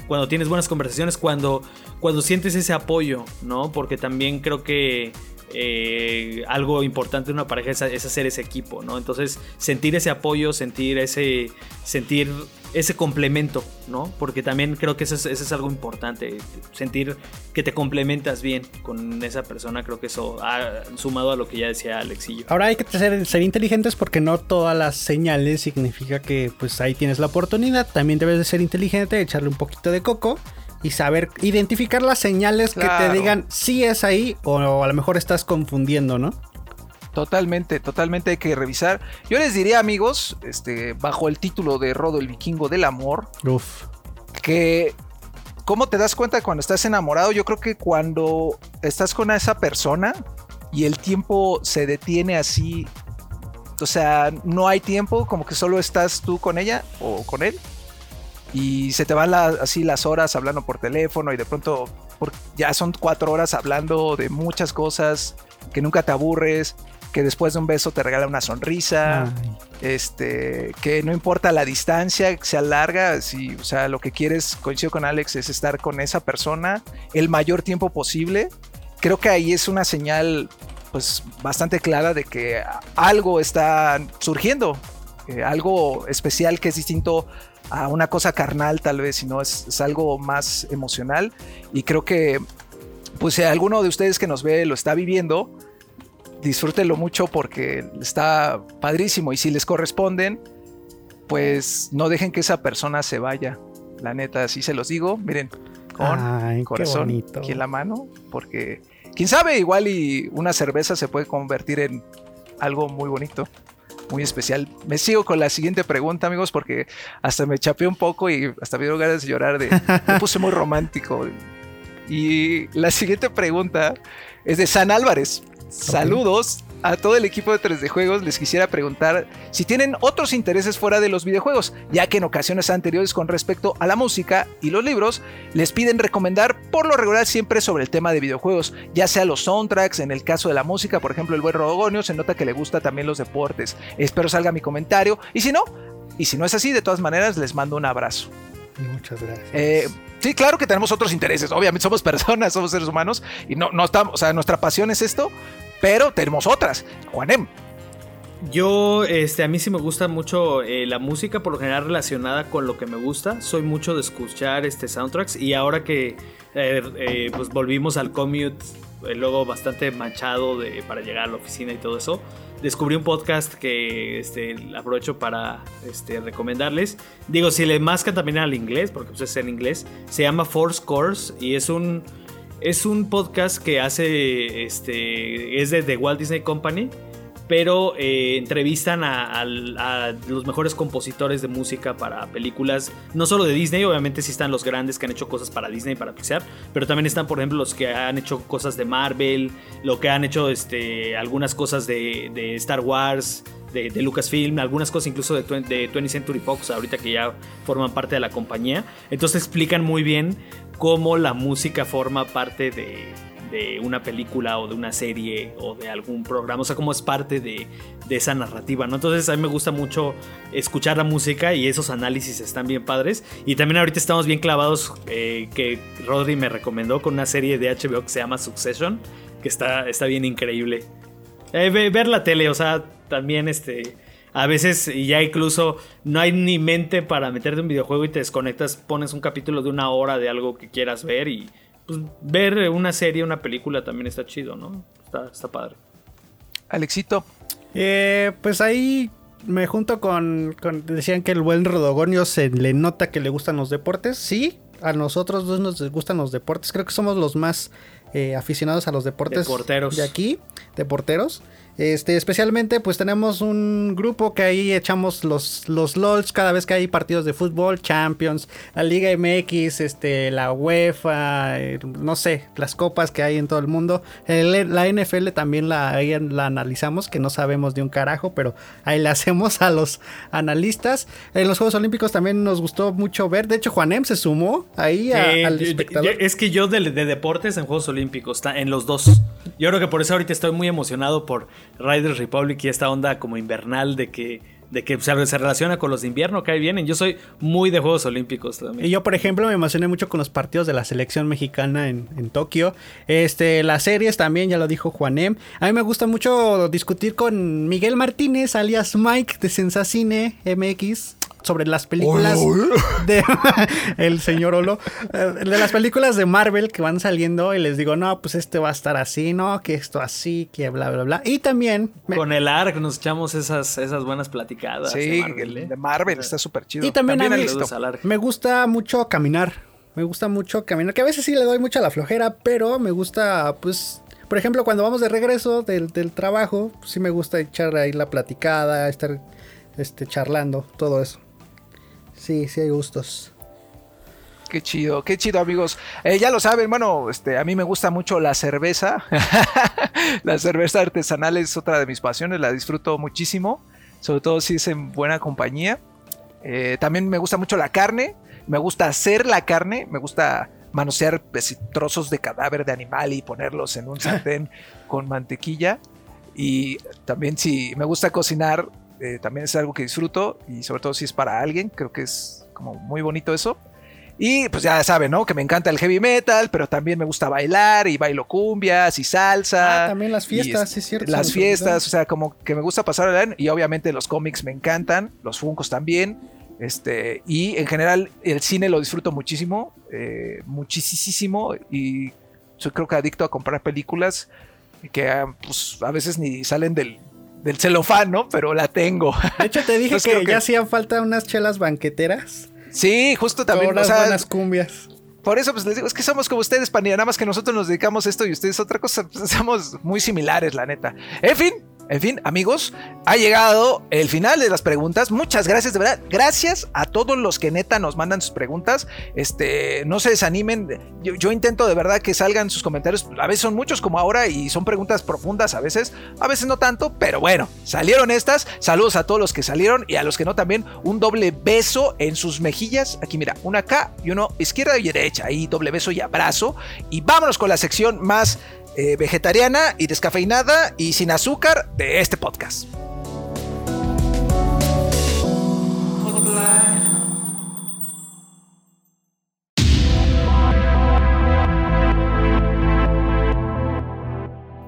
E: cuando tienes buenas conversaciones, cuando, cuando sientes ese apoyo, ¿no? Porque también creo que eh, algo importante de una pareja es, es hacer ese equipo, ¿no? Entonces, sentir ese apoyo, sentir ese, sentir ese complemento, ¿no? Porque también creo que eso es, eso es algo importante, sentir que te complementas bien con esa persona, creo que eso ha sumado a lo que ya decía Alexillo.
C: Ahora hay que ser, ser inteligentes porque no todas las señales significa que pues ahí tienes la oportunidad. También debes de ser inteligente, echarle un poquito de coco y saber identificar las señales que te digan si es ahí o a lo mejor estás confundiendo, ¿no?
D: Totalmente, totalmente hay que revisar. Yo les diría, amigos, este, bajo el título de Rodo el Vikingo del Amor,
C: Uf.
D: que ¿cómo te das cuenta cuando estás enamorado? Yo creo que cuando estás con esa persona y el tiempo se detiene así, o sea, no hay tiempo, como que solo estás tú con ella o con él y se te van la- así las horas hablando por teléfono y de pronto por- ya son cuatro horas hablando de muchas cosas, que nunca te aburres, que después de un beso te regala una sonrisa
C: Ay.
D: este, que no importa la distancia, que sea larga, si, o sea, lo que quieres, coincido con Alex, es estar con esa persona el mayor tiempo posible creo que ahí es una señal pues bastante clara de que algo está surgiendo, eh, algo especial que es distinto a una cosa carnal tal vez, sino es, es algo más emocional. Y creo que pues si alguno de ustedes que nos ve lo está viviendo, disfrútenlo mucho porque está padrísimo. Y si les corresponden, pues no dejen que esa persona se vaya. La neta, así se los digo, miren, con
C: Ay,
D: corazón aquí en la mano, porque quién sabe, igual y una cerveza se puede convertir en algo muy bonito, muy especial. Me sigo con la siguiente pregunta, amigos, porque hasta me chapé un poco y hasta me dio ganas de llorar de me (laughs) puse muy romántico. Y la siguiente pregunta es de San Álvarez. Saludos a todo el equipo de 3D Juegos. Les quisiera preguntar si tienen otros intereses fuera de los videojuegos, ya que en ocasiones anteriores con respecto a la música y los libros, les piden recomendar por lo regular siempre sobre el tema de videojuegos, ya sea los soundtracks, en el caso de la música, por ejemplo, el buen Rodogonio se nota que le gusta también los deportes. Espero salga mi comentario. Y si no, y si no es así, de todas maneras, les mando un abrazo.
C: Muchas gracias.
D: Eh, sí, claro que tenemos otros intereses. Obviamente somos (laughs) personas, somos seres humanos y no, no estamos, o sea, nuestra pasión es esto, pero tenemos otras. Juanem,
E: Yo, este, a mí sí me gusta mucho eh, la música, por lo general relacionada con lo que me gusta. Soy mucho de escuchar este soundtracks y ahora que eh, eh, pues volvimos al commute, luego bastante manchado de, para llegar a la oficina y todo eso, descubrí un podcast que este, aprovecho para este, recomendarles. Digo, si le mascan también al inglés, porque pues, es en inglés, se llama Force Course y es un, es un podcast que hace, este, es de The Walt Disney Company pero eh, entrevistan a, los mejores compositores de música para películas, no solo de Disney, obviamente sí están los grandes que han hecho cosas para Disney, para Pixar, pero también están, por ejemplo, los que han hecho cosas de Marvel, lo que han hecho este, algunas cosas de, de Star Wars, de, Lucasfilm, algunas cosas incluso de, de 20th Century Fox, ahorita que ya forman parte de la compañía. Entonces explican muy bien cómo la música forma parte de, una película o de una serie o de algún programa, o sea, cómo es parte de, esa narrativa, ¿no? Entonces a mí me gusta mucho escuchar la música y esos análisis están bien padres. Y también ahorita estamos bien clavados, eh, que Rodri me recomendó con una serie de HBO que se llama Succession, que está, está bien increíble. Eh, ve- ver la tele, o sea, también este... A veces y ya incluso no hay ni mente para meterte en un videojuego y te desconectas, pones un capítulo de una hora de algo que quieras ver y pues, ver una serie, una película también está chido, ¿no? Está, está padre.
D: Alexito,
C: Eh, pues ahí me junto con, con- Decían que el buen Rodogonio se le nota que le gustan los deportes. Sí, a nosotros dos nos gustan los deportes. Creo que somos los más eh, aficionados a los deportes
E: Deporteros.
C: de aquí, de porteros. Este, especialmente, pues tenemos un grupo que ahí echamos los, los LOLs cada vez que hay partidos de fútbol, Champions, la Liga MX, este, la UEFA, eh, no sé, las copas que hay en todo el mundo. El- la NFL también la, ahí la analizamos, que no sabemos de un carajo, pero ahí le (laughs) hacemos a los analistas. En los Juegos Olímpicos también nos gustó mucho ver. De hecho, Juanem se sumó ahí a- al
E: yo-
C: espectador.
E: yo- es que yo de, de deportes en Juegos Olímpicos, está en los dos. Yo creo que por eso ahorita estoy muy emocionado por Riders Republic y esta onda como invernal de que, de que se, relaciona con los de invierno que ahí vienen. Yo soy muy de Juegos Olímpicos también.
C: Y yo, por ejemplo, me emocioné mucho con los partidos de la selección mexicana en, en Tokio. Este, las series también, ya lo dijo Juanem. A mí me gusta mucho discutir con Miguel Martínez, alias Mike de Sensacine MX, sobre las películas de (laughs) el señor Olo, eh, de las películas de Marvel que van saliendo y les digo, no, pues este va a estar así, no, que esto así, que bla, bla, bla. Y también me-
E: Con el ARC nos echamos esas, esas buenas platicadas.
D: sí,
E: de Marvel,
D: el
E: ¿eh?
D: de Marvel está súper chido.
C: Y también, a mí me gusta mucho caminar. Me gusta mucho caminar. Que a veces sí le doy mucha la flojera, pero me gusta, pues. Por ejemplo, cuando vamos de regreso del, del trabajo, pues, sí me gusta echar ahí la platicada, estar este, charlando, todo eso. Sí, sí hay gustos.
D: Qué chido, qué chido amigos. Eh, ya lo saben, bueno, este, a mí me gusta mucho la cerveza. (laughs) la cerveza artesanal es otra de mis pasiones, la disfruto muchísimo, sobre todo si es en buena compañía. Eh, también me gusta mucho la carne, me gusta hacer la carne, me gusta manosear pues, trozos de cadáver de animal y ponerlos en un sartén (laughs) con mantequilla. Y también si me gusta cocinar, eh, también es algo que disfruto y sobre todo si es para alguien, creo que es como muy bonito eso. Y pues ya saben, ¿no? Que me encanta el heavy metal, pero también me gusta bailar y bailo cumbias y salsa.
C: Ah, también las fiestas,
D: es-
C: cierto.
D: Las fiestas, o sea, como que me gusta pasar bien. Y obviamente los cómics me encantan, los funcos también. Este, y en general el cine lo disfruto muchísimo, eh, muchísimo. Y soy creo que adicto a comprar películas que ah, pues, a veces ni salen del, del celofán, ¿no? Pero la tengo.
C: De hecho, te dije (laughs)
D: Entonces,
C: que, ya hacían falta unas chelas banqueteras.
D: sí, justo también. O
C: unas
D: sea,
C: buenas cumbias.
D: Por eso, pues les digo, es que somos como ustedes, panilla. Nada más que nosotros nos dedicamos a esto y ustedes a otra cosa. Pues, (laughs) somos muy similares, la neta. En fin, en fin, amigos, ha llegado el final de las preguntas. Muchas gracias, de verdad. Gracias a todos los que neta nos mandan sus preguntas. Este, no se desanimen. Yo, yo intento de verdad que salgan sus comentarios. A veces son muchos como ahora y son preguntas profundas a veces. A veces no tanto, pero bueno, salieron estas. Saludos a todos los que salieron y a los que no también. Un doble beso en sus mejillas. Aquí mira, una acá y uno izquierda y derecha. Ahí doble beso y abrazo. Y vámonos con la sección más eh, vegetariana y descafeinada y sin azúcar de este podcast.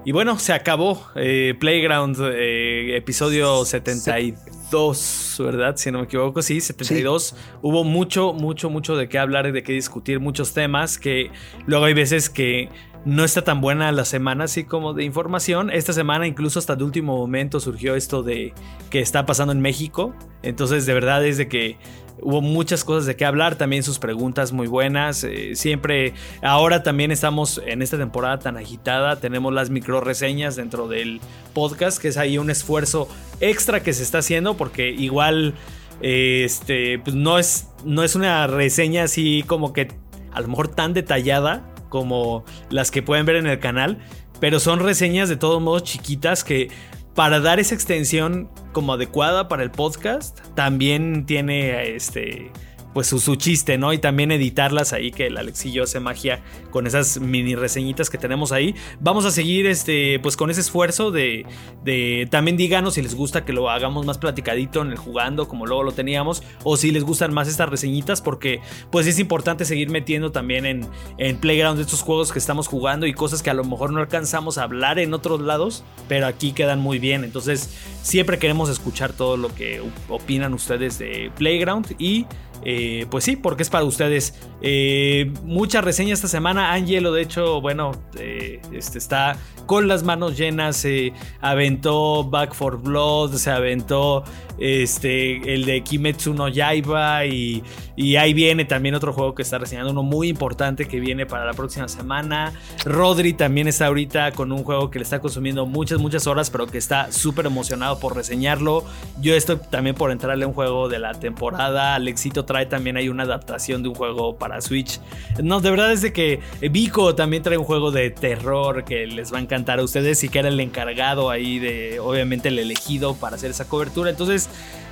E: Y bueno, se acabó eh, Playground, eh, episodio 72, ¿verdad? Si no me equivoco, sí, 72. Hubo mucho, mucho, mucho de qué hablar y de qué discutir, muchos temas que luego hay veces que no está tan buena la semana así como de información. Esta semana incluso hasta de último momento surgió esto de que está pasando en México. Entonces de verdad es de que hubo muchas cosas de qué hablar, también sus preguntas muy buenas. eh, siempre, ahora también estamos en esta temporada tan agitada, tenemos las micro reseñas dentro del podcast, que es ahí un esfuerzo extra que se está haciendo porque igual... este, pues no es, no es una reseña así como que a lo mejor tan detallada como las que pueden ver en el canal, pero son reseñas de todos modos chiquitas que para dar esa extensión como adecuada para el podcast, también tiene este pues su, chiste, ¿no? Y también editarlas ahí, que el Alexillo hace magia con esas mini reseñitas que tenemos ahí. Vamos a seguir este, pues con ese esfuerzo de, de también díganos si les gusta que lo hagamos más platicadito en el jugando, como luego lo teníamos, o si les gustan más estas reseñitas, porque pues es importante seguir metiendo también en, en Playground de estos juegos que estamos jugando y cosas que a lo mejor no alcanzamos a hablar en otros lados, pero aquí quedan muy bien. Entonces, siempre queremos escuchar todo lo que opinan ustedes de Playground y eh, pues sí, porque es para ustedes. Eh, muchas reseñas esta semana. Angelo, de hecho, bueno, eh, este está con las manos llenas. Se aventó Back for Blood, se aventó este, el de Kimetsu no Yaiba. Y, y ahí viene también otro juego que está reseñando, uno muy importante que viene para la próxima semana. Rodri también está ahorita con un juego que le está consumiendo muchas, muchas horas, pero que está súper emocionado por reseñarlo. Yo estoy también por entrarle a un juego de la temporada. Alexito trae también hay una adaptación de un juego para Switch. No, de verdad es de que Vico también trae un juego de terror que les va a encantar a ustedes y que era el encargado ahí de, obviamente, el elegido para hacer esa cobertura. Entonces,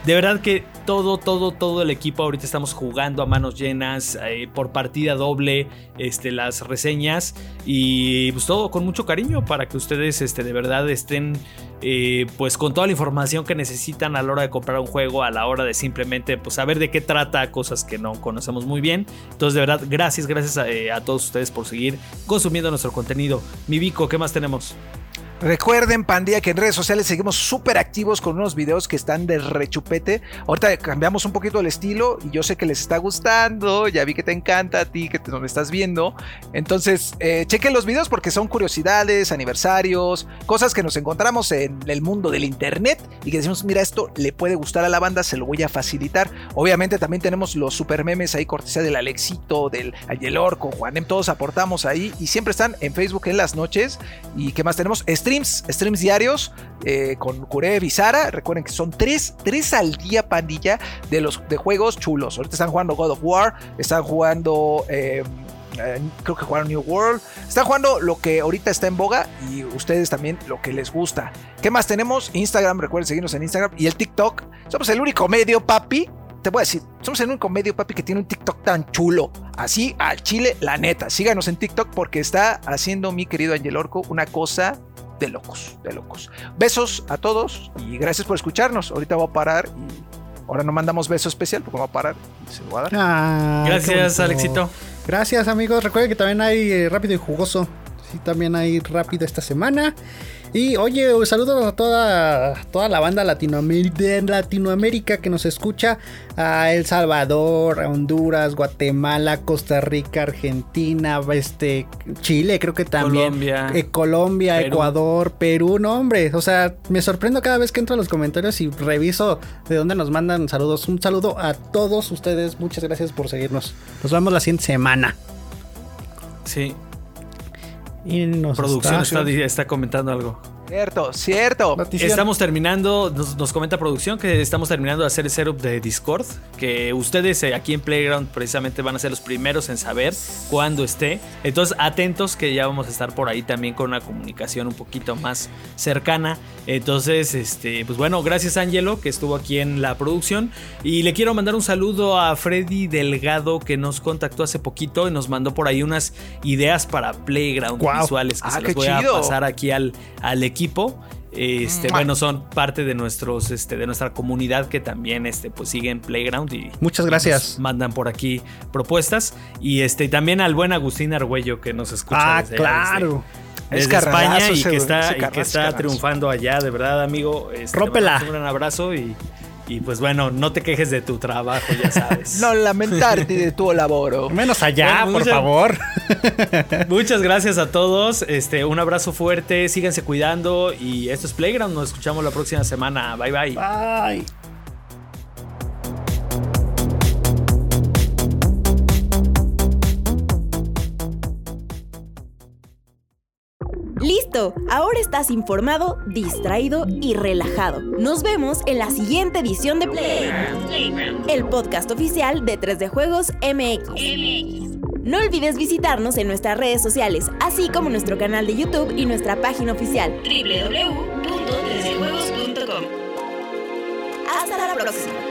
E: de verdad que todo, todo, todo el equipo ahorita estamos jugando a manos llenas, eh, por partida doble, este, las reseñas y pues todo con mucho cariño para que ustedes este, de verdad estén eh, pues con toda la información que necesitan a la hora de comprar un juego, a la hora de simplemente pues saber de qué trata, cosas que no conocemos muy bien. Entonces de verdad, gracias, gracias a, eh, a todos ustedes por seguir consumiendo nuestro contenido. Mi Vico, ¿qué más tenemos?
D: Recuerden, pandilla, que en redes sociales seguimos súper activos con unos videos que están de rechupete. Ahorita cambiamos un poquito el estilo y yo sé que les está gustando. Ya vi que te encanta a ti, que te, nos estás viendo. Entonces, eh, chequen los videos porque son curiosidades, aniversarios, cosas que nos encontramos en el mundo del internet y que decimos, mira, esto le puede gustar a la banda, se lo voy a facilitar. Obviamente también tenemos los super memes ahí, cortesía del Alexito, del Ayelor, con Juanem, todos aportamos ahí y siempre están en Facebook en las noches. ¿Y qué más tenemos? Streams, diarios eh, con Kurev y Sara. Recuerden que son tres, tres al día, pandilla, de los de juegos chulos. Ahorita están jugando God of War, están jugando. Eh, eh, creo que jugaron New World. Están jugando lo que ahorita está en boga y ustedes también lo que les gusta. ¿Qué más tenemos? Instagram, recuerden seguirnos en Instagram y el TikTok. Somos el único medio, papi. Te voy a decir, somos el único medio, papi, que tiene un TikTok tan chulo. Así al chile, la neta. Síganos en TikTok porque está haciendo mi querido Angel Orco una cosa de locos, de locos. Besos a todos y gracias por escucharnos. Ahorita voy a parar y Ahora no mandamos beso especial porque va a parar. y Se lo va a dar.
C: Ah,
E: Gracias. Alexito.
C: Gracias, amigos. Recuerden que también hay eh, rápido y jugoso. Sí, también hay rápido esta semana. Y oye, saludos a toda, toda la banda Latinoamérica, de Latinoamérica que nos escucha. A El Salvador, a Honduras, Guatemala, Costa Rica, Argentina, este, Chile, creo que también.
E: Colombia.
C: eh, Colombia,
E: Perú.
C: Ecuador, Perú, no, hombre. O sea, me sorprendo cada vez que entro a los comentarios y reviso de dónde nos mandan saludos. Un saludo a todos ustedes. Muchas gracias por seguirnos. Nos vemos la siguiente semana.
E: Sí,
C: Y nos
E: producción
C: está-
E: está, está comentando algo.
D: Cierto, cierto.
C: Notición.
E: Estamos terminando, nos, nos comenta producción que estamos terminando de hacer el setup de Discord, que ustedes eh, aquí en Playground precisamente van a ser los primeros en saber cuándo esté. Entonces atentos que ya vamos a estar por ahí también con una comunicación un poquito más cercana. Entonces, este, pues bueno, gracias Angelo que estuvo aquí en la producción y le quiero mandar un saludo a Freddy Delgado que nos contactó hace poquito y nos mandó por ahí unas ideas para Playground visuales que
D: Ah,
E: se las voy
D: chido.
E: a pasar aquí al, al equipo. Este,
D: Mm.
E: bueno, son parte de nuestros, este, de nuestra comunidad que también, este, pues siguen Playground y
C: Muchas gracias.
E: nos mandan por aquí propuestas y este, y también al buen Agustín Argüello que nos escucha
C: Ah,
E: desde,
C: claro.
E: desde,
D: Es
E: España y que está, y que está triunfando allá, de verdad, amigo. Este, mandamos Un gran abrazo y, y pues bueno, no te quejes de tu trabajo, ya sabes. (laughs)
D: No lamentarte de tu laboro.
C: Menos allá,
E: Bueno,
C: por
E: muchas-
C: favor. (laughs)
E: Muchas gracias a todos. Este, un abrazo fuerte. Síganse cuidando. Y esto es Playground. Nos escuchamos la próxima semana. Bye bye.
C: Bye.
A: Listo, ahora estás informado, distraído y relajado. Nos vemos en la siguiente edición de Playground, el podcast oficial de 3D Juegos MX. No olvides visitarnos en nuestras redes sociales, así como nuestro canal de YouTube y nuestra página oficial www.3djuegos.com. Hasta la próxima.